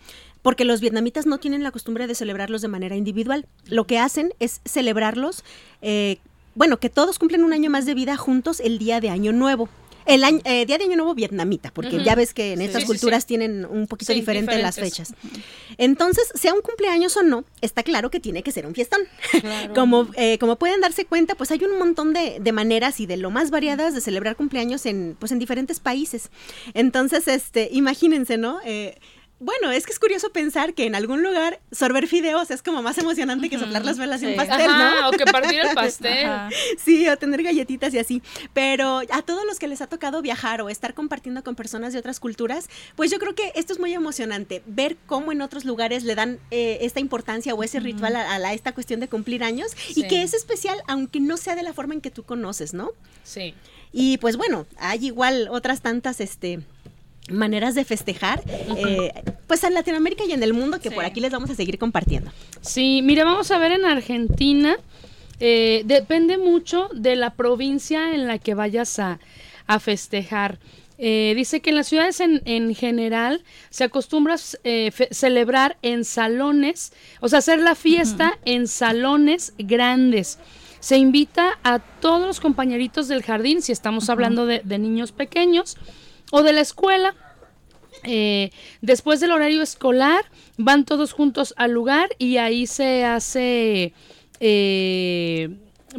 porque los vietnamitas no tienen la costumbre de celebrarlos de manera individual. Lo que hacen es celebrarlos, eh, bueno, que todos cumplen un año más de vida juntos el día de Año Nuevo. El año- eh, día de Año Nuevo vietnamita, porque ya ves que en Sí, estas sí, culturas sí. tienen un poquito diferente las diferentes. fechas. Entonces, sea un cumpleaños o no, está claro que tiene que ser un fiestón. Como, eh, como pueden darse cuenta, pues hay un montón de, de maneras y de lo más variadas de celebrar cumpleaños en, pues, en diferentes países. Entonces, este, imagínense, ¿no? Eh, bueno, es que es curioso pensar que en algún lugar sorber fideos es como más emocionante que soplar las velas Sí. pastel, Ajá, ¿no? o que partir el pastel. Ajá. Sí, o tener galletitas y así. Pero a todos los que les ha tocado viajar o estar compartiendo con personas de otras culturas, pues yo creo que esto es muy emocionante. Ver cómo en otros lugares le dan eh, esta importancia o ese ritual a, a la- esta cuestión de cumplir años Sí. y que es especial aunque no sea de la forma en que tú conoces, ¿no? Sí. Y pues bueno, hay igual otras tantas, este maneras de festejar, eh, pues en Latinoamérica y en el mundo que Sí. por aquí les vamos a seguir compartiendo. Sí, mira, vamos a ver en Argentina. eh, depende mucho de la provincia en la que vayas a, a festejar. Eh, dice que en las ciudades en, en general se acostumbra eh, celebrar en salones, o sea, hacer la fiesta en salones grandes. Se invita a todos los compañeritos del jardín, si estamos hablando de, de niños pequeños, o de la escuela, eh, después del horario escolar, van todos juntos al lugar y ahí se hace eh,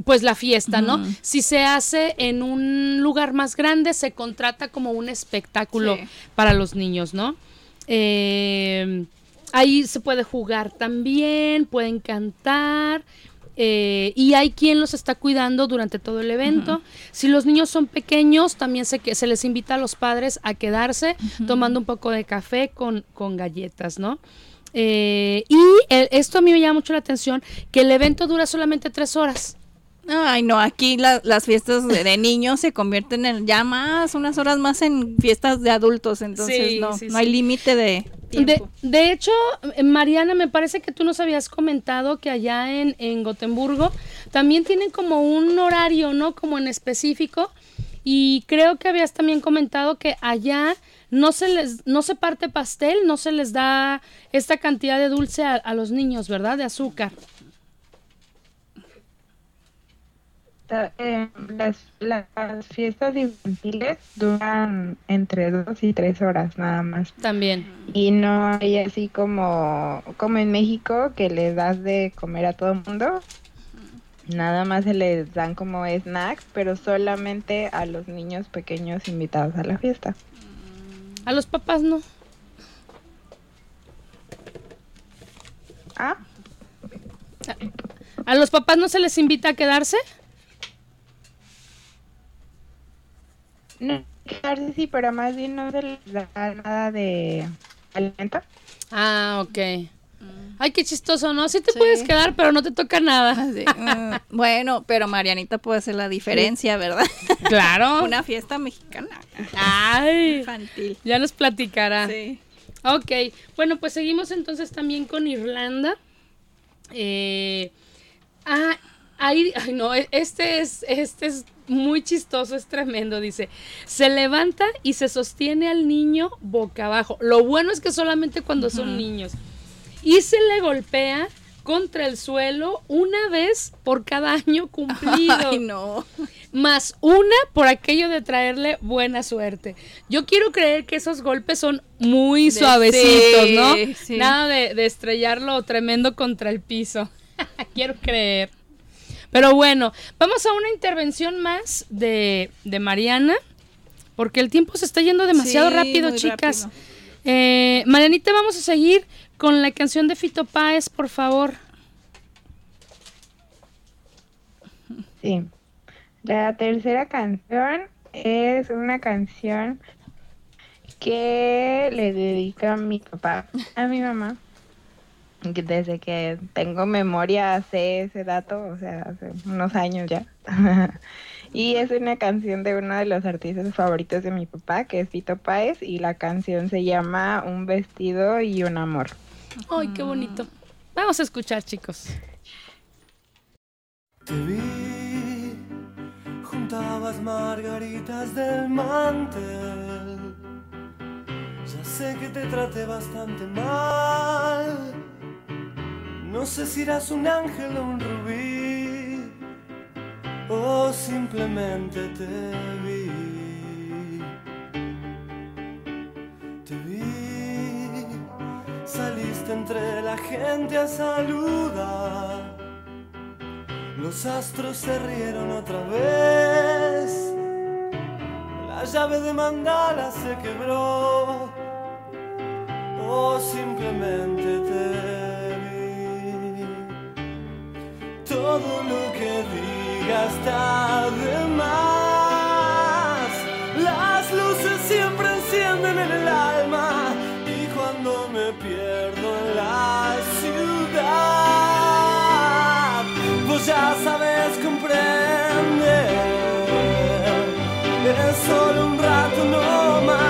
pues la fiesta, ¿no? Si se hace en un lugar más grande, se contrata como un espectáculo Sí. para los niños, ¿no? Eh, ahí se puede jugar también, pueden cantar. Eh, y hay quien los está cuidando durante todo el evento. Si los niños son pequeños, también se, que- se les invita a los padres a quedarse tomando un poco de café con, con galletas, ¿no? Eh, y el- esto a mí me llama mucho la atención, que el evento dura solamente tres horas. Ay, no, aquí la- las fiestas de, de niños se convierten en ya más, unas horas más en fiestas de adultos, entonces Sí, no, sí, no hay límite de De, tiempo. de hecho, Mariana, me parece que tú nos habías comentado que allá en, en Gotemburgo también tienen como un horario, ¿no? Como en específico. Y creo que habías también comentado que allá no se les, no se parte pastel, no se les da esta cantidad de dulce a, a los niños, ¿verdad? De azúcar. Eh, las, las fiestas infantiles duran entre dos y tres horas nada más. También. Y no hay así como, como en México que les das de comer a todo el mundo. Nada más se les dan como snacks, pero solamente a los niños pequeños invitados a la fiesta. A los papás no. Ah, ¿A los papás no se les invita a quedarse? No, quedarse sí, pero más bien no se les da nada de alimento. Ah, ok. Ay, qué chistoso, ¿no? Sí te puedes quedar, pero no te toca nada. Sí, mm, bueno, pero Marianita puede hacer la diferencia, ¿verdad? Claro. Una fiesta mexicana Ay, infantil. ya nos platicará. Sí. Ok, bueno, pues seguimos entonces también con Irlanda. Eh, ah, ahí, ay no, e- este es, este es muy chistoso, es tremendo, dice. Se levanta y se sostiene al niño boca abajo. Lo bueno es que solamente cuando son niños. Y se le golpea contra el suelo una vez por cada año cumplido Ay, no. más una por aquello de traerle buena suerte. Yo quiero creer que esos golpes son muy De- suavecitos, sí, ¿no? sí. Nada de, de estrellarlo tremendo contra el piso. quiero creer. Pero bueno, vamos a una intervención más de, de Mariana, porque el tiempo se está yendo demasiado Sí, rápido, chicas. rápido. Eh, Marianita, vamos a seguir con la canción de Fito Páez, por favor. Sí. La tercera canción es una canción que le dedico a mi papá, a mi mamá. Desde que tengo memoria sé ese dato, o sea, hace unos años ya. y es una canción de uno de los artistas favoritos de mi papá, que es Fito Páez, y la canción se llama Un vestido y un amor. Ay, qué bonito. Vamos a escuchar, chicos. Te vi, juntabas margaritas del mantel. Ya sé que te traté bastante mal. No sé si eras un ángel o un rubí, o simplemente te vi. Te vi, saliste entre la gente a saludar. Los astros se rieron otra vez. La llave de mandala se quebró. O simplemente te Todo lo que diga está de más. Las luces siempre encienden en el alma. Y cuando me pierdo en la ciudad, vos ya sabes comprender. Es solo un rato no más.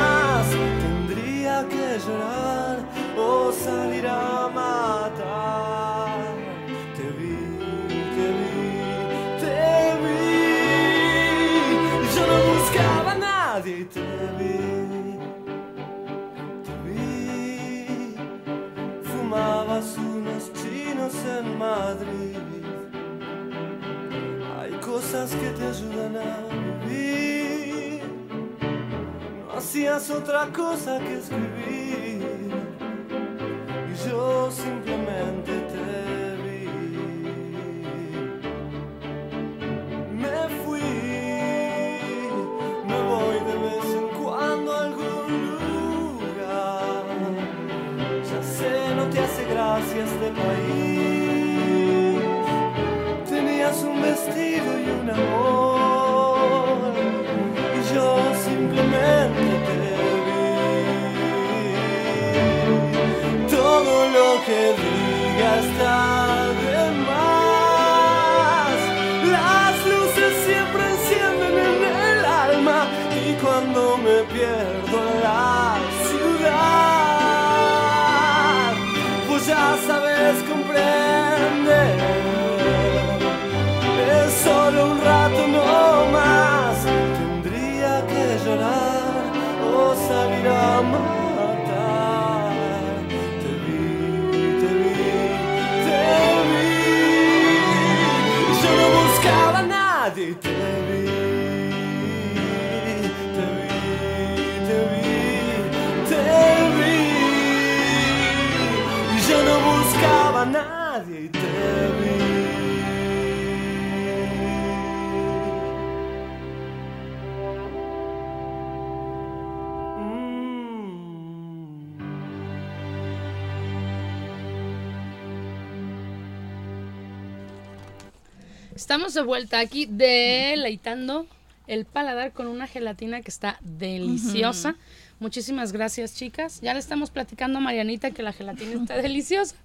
Hacías otra cosa que escribir. Y yo simplemente te vi. Me fui, me voy de vez en cuando a algún lugar. Ya sé, no te hace gracia este país. Tenías un vestido y un amor. Diga está Estamos de vuelta aquí deleitando el paladar con una gelatina que está deliciosa. Muchísimas gracias, chicas. Ya le estamos platicando a Marianita que la gelatina está deliciosa.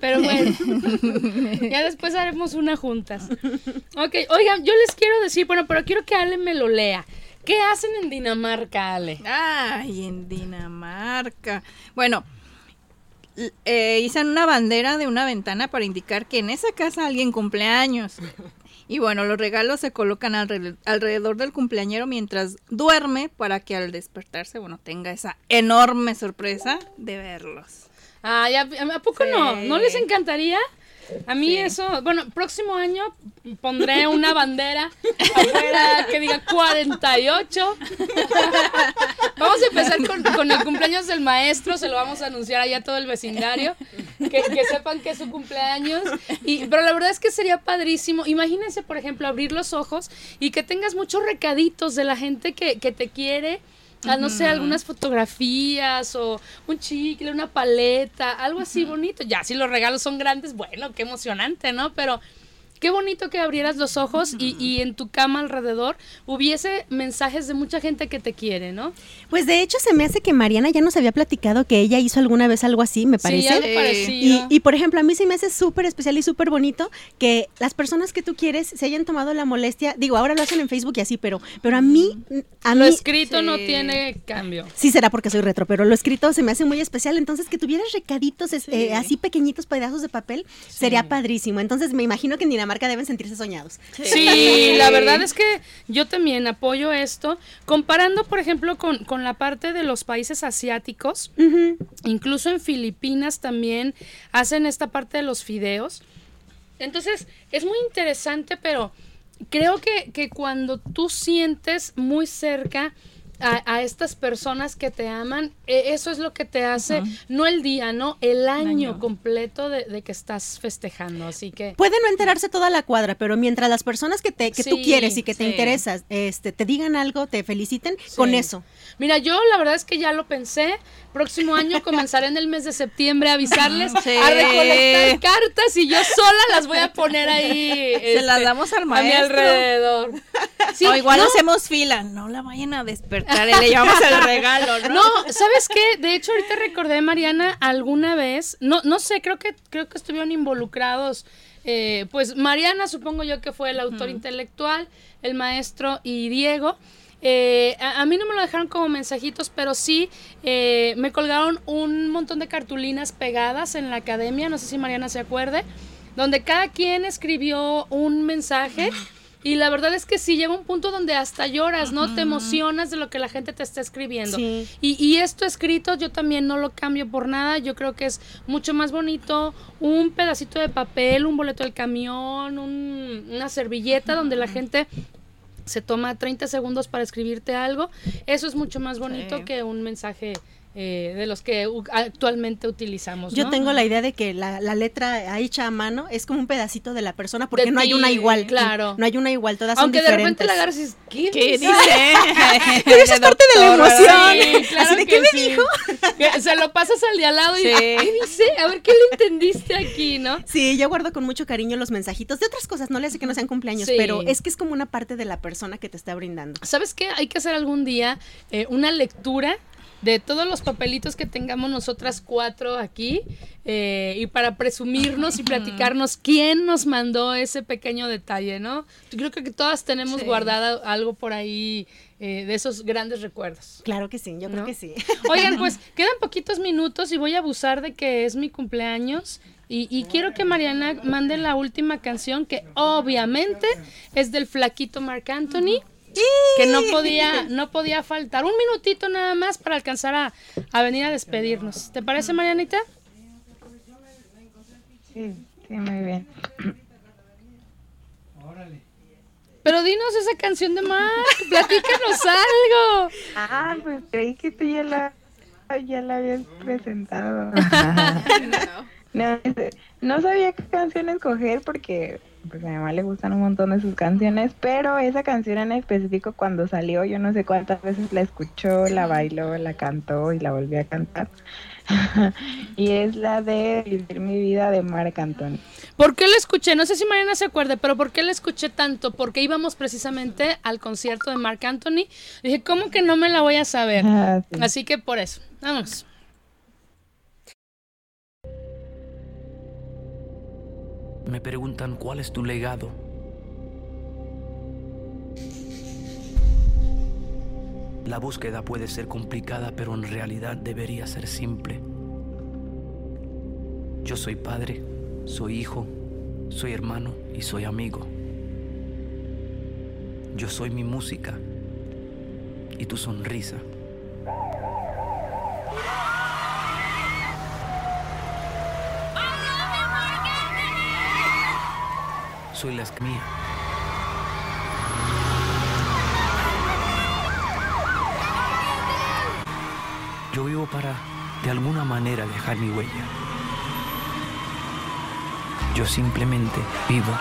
Pero bueno, ya después haremos una juntas. Ok, oigan, yo les quiero decir, bueno, pero quiero que Ale me lo lea. ¿Qué hacen en Dinamarca, Ale? Ay, en Dinamarca. Bueno, eh, hice una bandera de una ventana para indicar que en esa casa alguien cumpleaños. Y bueno, los regalos se colocan alre- alrededor del cumpleañero mientras duerme para que al despertarse, bueno, tenga esa enorme sorpresa de verlos. Ah, ya, ¿a poco no? ¿No les encantaría? A mí Sí. eso, bueno, próximo año pondré una bandera afuera que diga 48. Vamos a empezar con, con el cumpleaños del maestro, se lo vamos a anunciar allá a todo el vecindario, que, que sepan que es su cumpleaños. Y, pero la verdad es que sería padrísimo. Imagínense, por ejemplo, abrir los ojos y que tengas muchos recaditos de la gente que, que te quiere. No sé, algunas fotografías o un chicle, una paleta, algo así bonito. Ya, si los regalos son grandes, bueno, qué emocionante, ¿no? Pero qué bonito que abrieras los ojos y, y en tu cama alrededor hubiese mensajes de mucha gente que te quiere, ¿no? Pues de hecho se me hace que Mariana ya nos había platicado que ella hizo alguna vez algo así, me parece. Sí, algo Sí. parecido. Y, y, por ejemplo, a mí se me hace súper especial y súper bonito que las personas que tú quieres se hayan tomado la molestia, digo, ahora lo hacen en Facebook y así, pero, pero a mí, a Lo mí, escrito no tiene cambio. sí será porque soy retro, pero lo escrito se me hace muy especial, entonces que tuvieras recaditos es- eh, así pequeñitos pedazos de papel sería padrísimo, entonces me imagino que en Dinamarca deben sentirse soñados. Sí, la verdad es que yo también apoyo esto. Comparando, por ejemplo, con, con la parte de los países asiáticos, incluso en Filipinas también hacen esta parte de los fideos. Entonces, es muy interesante, pero creo que, que cuando tú sientes muy cerca a, a estas personas que te aman, eh, eso es lo que te hace, no el día, no, el año, año. completo de, de que estás festejando. Así que... Puede no enterarse toda la cuadra, pero mientras las personas que te que tú quieres y que te sí. interesas, este, te digan algo, te feliciten, con eso. Mira, yo la verdad es que ya lo pensé. Próximo año comenzaré en el mes de septiembre a avisarles, Sí. a recolectar cartas y yo sola las voy a poner ahí. Se las este, damos al A mi maestro. alrededor. Sí, o igual no, hacemos fila, no la vayan a despertar y le llevamos el regalo, ¿no? No, ¿sabes qué? De hecho, ahorita recordé, Mariana, alguna vez, no, no sé, creo que, creo que estuvieron involucrados. eh, pues Mariana, supongo yo que fue el autor intelectual, el maestro y Diego. Eh, a, a mí no me lo dejaron como mensajitos, pero sí eh, me colgaron un montón de cartulinas pegadas en la academia, no sé si Mariana se acuerde, donde cada quien escribió un mensaje. Y la verdad es que sí llega un punto donde hasta lloras, ¿no? Te emocionas de lo que la gente te está escribiendo. Sí. Y, y esto escrito yo también no lo cambio por nada. Yo creo que es mucho más bonito un pedacito de papel, un boleto del camión, un- una servilleta donde la gente se toma 30 segundos para escribirte algo. Eso es mucho más bonito Sí. que un mensaje eh, de los que actualmente utilizamos. Yo tengo la idea de que la, la letra hecha a mano es como un pedacito de la persona porque De no hay una igual. claro. No hay una igual, todas son Aunque de repente diferentes. la agarras y dices, ¿qué, ¿Qué dice? Pero eso es parte de la emoción. Sí, claro Así de, que ¿qué me sí. dijo? Que se lo pasas al de al lado y Sí. ¿qué dice? A ver, ¿qué le entendiste aquí, no? Sí, yo guardo con mucho cariño los mensajitos de otras cosas, no le hace que no sean cumpleaños, Sí. pero es que es como una parte de la persona que te está brindando. ¿Sabes qué? Hay que hacer algún día eh, una lectura de todos los papelitos que tengamos nosotras cuatro aquí eh, y para presumirnos y platicarnos quién nos mandó ese pequeño detalle, ¿no? Yo creo que todas tenemos Sí. guardada algo por ahí eh, de esos grandes recuerdos. Claro que sí, yo creo que sí. Oigan, pues quedan poquitos minutos y voy a abusar de que es mi cumpleaños. Y, y quiero que Mariana mande la última canción, que obviamente es del flaquito Marc Anthony, que no podía, no podía faltar. Un minutito nada más para alcanzar a, a venir a despedirnos. ¿Te parece, Marianita? Sí, sí, muy bien. Pero dinos esa canción de Marc, platícanos algo. Ah, pues creí que tú ya la, ya la habías presentado. No, no sabía qué canción escoger porque pues a mi mamá le gustan un montón de sus canciones, pero esa canción en específico cuando salió, yo no sé cuántas veces la escuchó, la bailó, la cantó y la volví a cantar. y es la de Vivir mi vida de Marc Anthony. ¿Por qué la escuché? No sé si Mariana se acuerde, pero ¿por qué la escuché tanto? Porque íbamos precisamente al concierto de Marc Anthony. Dije, ¿cómo que no me la voy a saber? Ah, sí. Así que por eso. Vamos. Me preguntan cuál es tu legado. La búsqueda puede ser complicada, pero en realidad debería ser simple. Yo soy padre, soy hijo, soy hermano y soy amigo. Yo soy mi música y tu sonrisa. Soy la mía. Yo vivo para, de alguna manera, dejar mi huella. Yo simplemente vivo.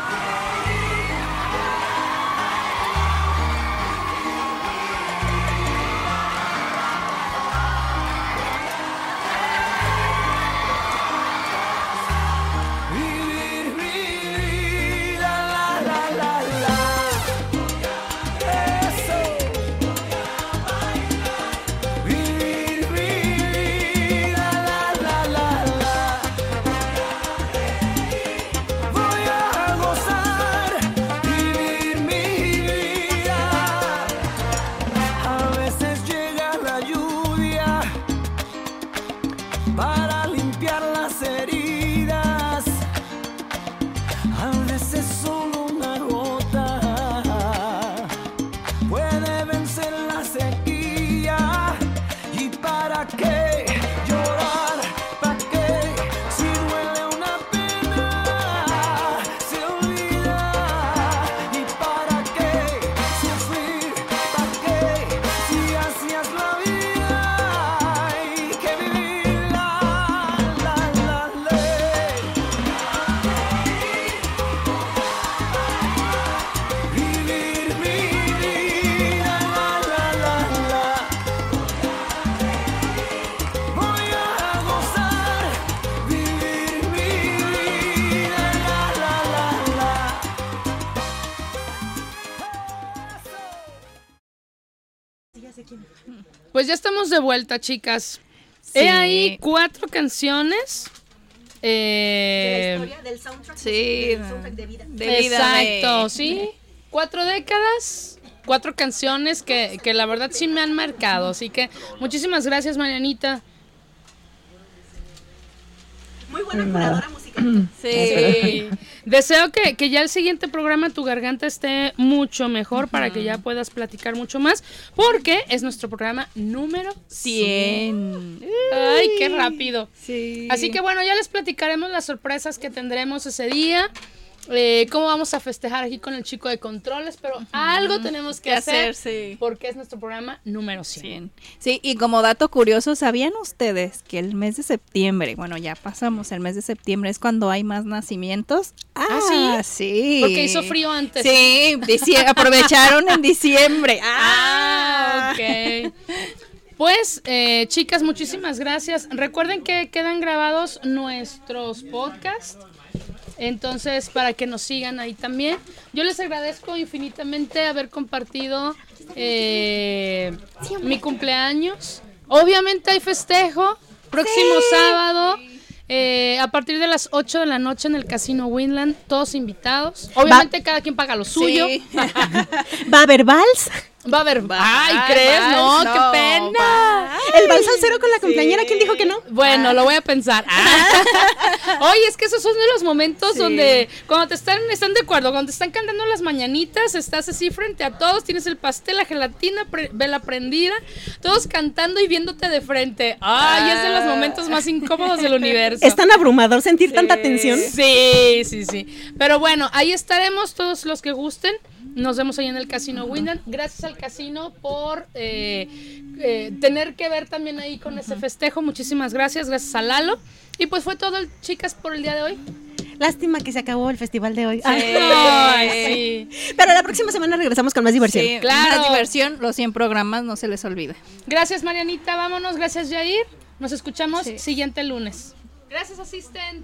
Vuelta, chicas. Sí. He ahí cuatro canciones. Eh, del soundtrack, Sí, del soundtrack de vida. de vida de- exacto, sí. Cuatro décadas, cuatro canciones que, que la verdad sí me han marcado. Así que muchísimas gracias, Marianita. Muy buena Nada. curadora musical. Sí. Sí. Deseo que, que ya el siguiente programa tu garganta esté mucho mejor para que ya puedas platicar mucho más, porque es nuestro programa número 100. 100. Ay, qué rápido. Sí. Así que bueno, ya les platicaremos las sorpresas que tendremos ese día. Eh, cómo vamos a festejar aquí con el chico de controles, pero algo tenemos que ¿Qué hacer, hacer? Sí. porque es nuestro programa número 100. 100. Sí, y como dato curioso, ¿sabían ustedes que el mes de septiembre, bueno, ya pasamos el mes de septiembre, es cuando hay más nacimientos? ¿Ah, sí? Porque hizo frío antes. Sí, aprovecharon en diciembre. Ah, ok. Pues, eh, chicas, muchísimas gracias. Recuerden que quedan grabados nuestros podcasts. Entonces, para que nos sigan ahí también. Yo les agradezco infinitamente haber compartido eh, mi cumpleaños. Obviamente hay festejo. Próximo sábado. eh, a partir de las 8 de la noche en el Casino Winland, todos invitados. Obviamente cada quien paga lo suyo. Sí. ¿Va a haber vals? Va a haber... Ay, Ay, ¿crees? vals, No, no, qué pena. ¿El vals al cero con la cumpleañera? ¿Quién dijo que no? Bueno, lo voy a pensar. Oye, es que esos son de los momentos Sí. donde cuando te están, están de acuerdo, cuando te están cantando las mañanitas, estás así frente a todos, tienes el pastel, la gelatina, pre- vela prendida, todos cantando y viéndote de frente. Ay, es de los momentos más incómodos del universo. Es tan abrumador sentir tanta tensión. Sí, sí, sí. Pero bueno, ahí estaremos todos los que gusten. Nos vemos ahí en el Casino Windham. Gracias al casino por eh, eh, tener que ver también ahí con ese festejo. Muchísimas gracias. Gracias a Lalo. Y pues fue todo, chicas, por el día de hoy. Lástima que se acabó el festival de hoy. Ay, sí. Pero la próxima semana regresamos con más diversión. Sí, Claro. Más diversión, los 100 programas, no se les olvide. Gracias, Marianita. Vámonos. Gracias, Jair. Nos escuchamos Sí. siguiente lunes. Gracias, asistent.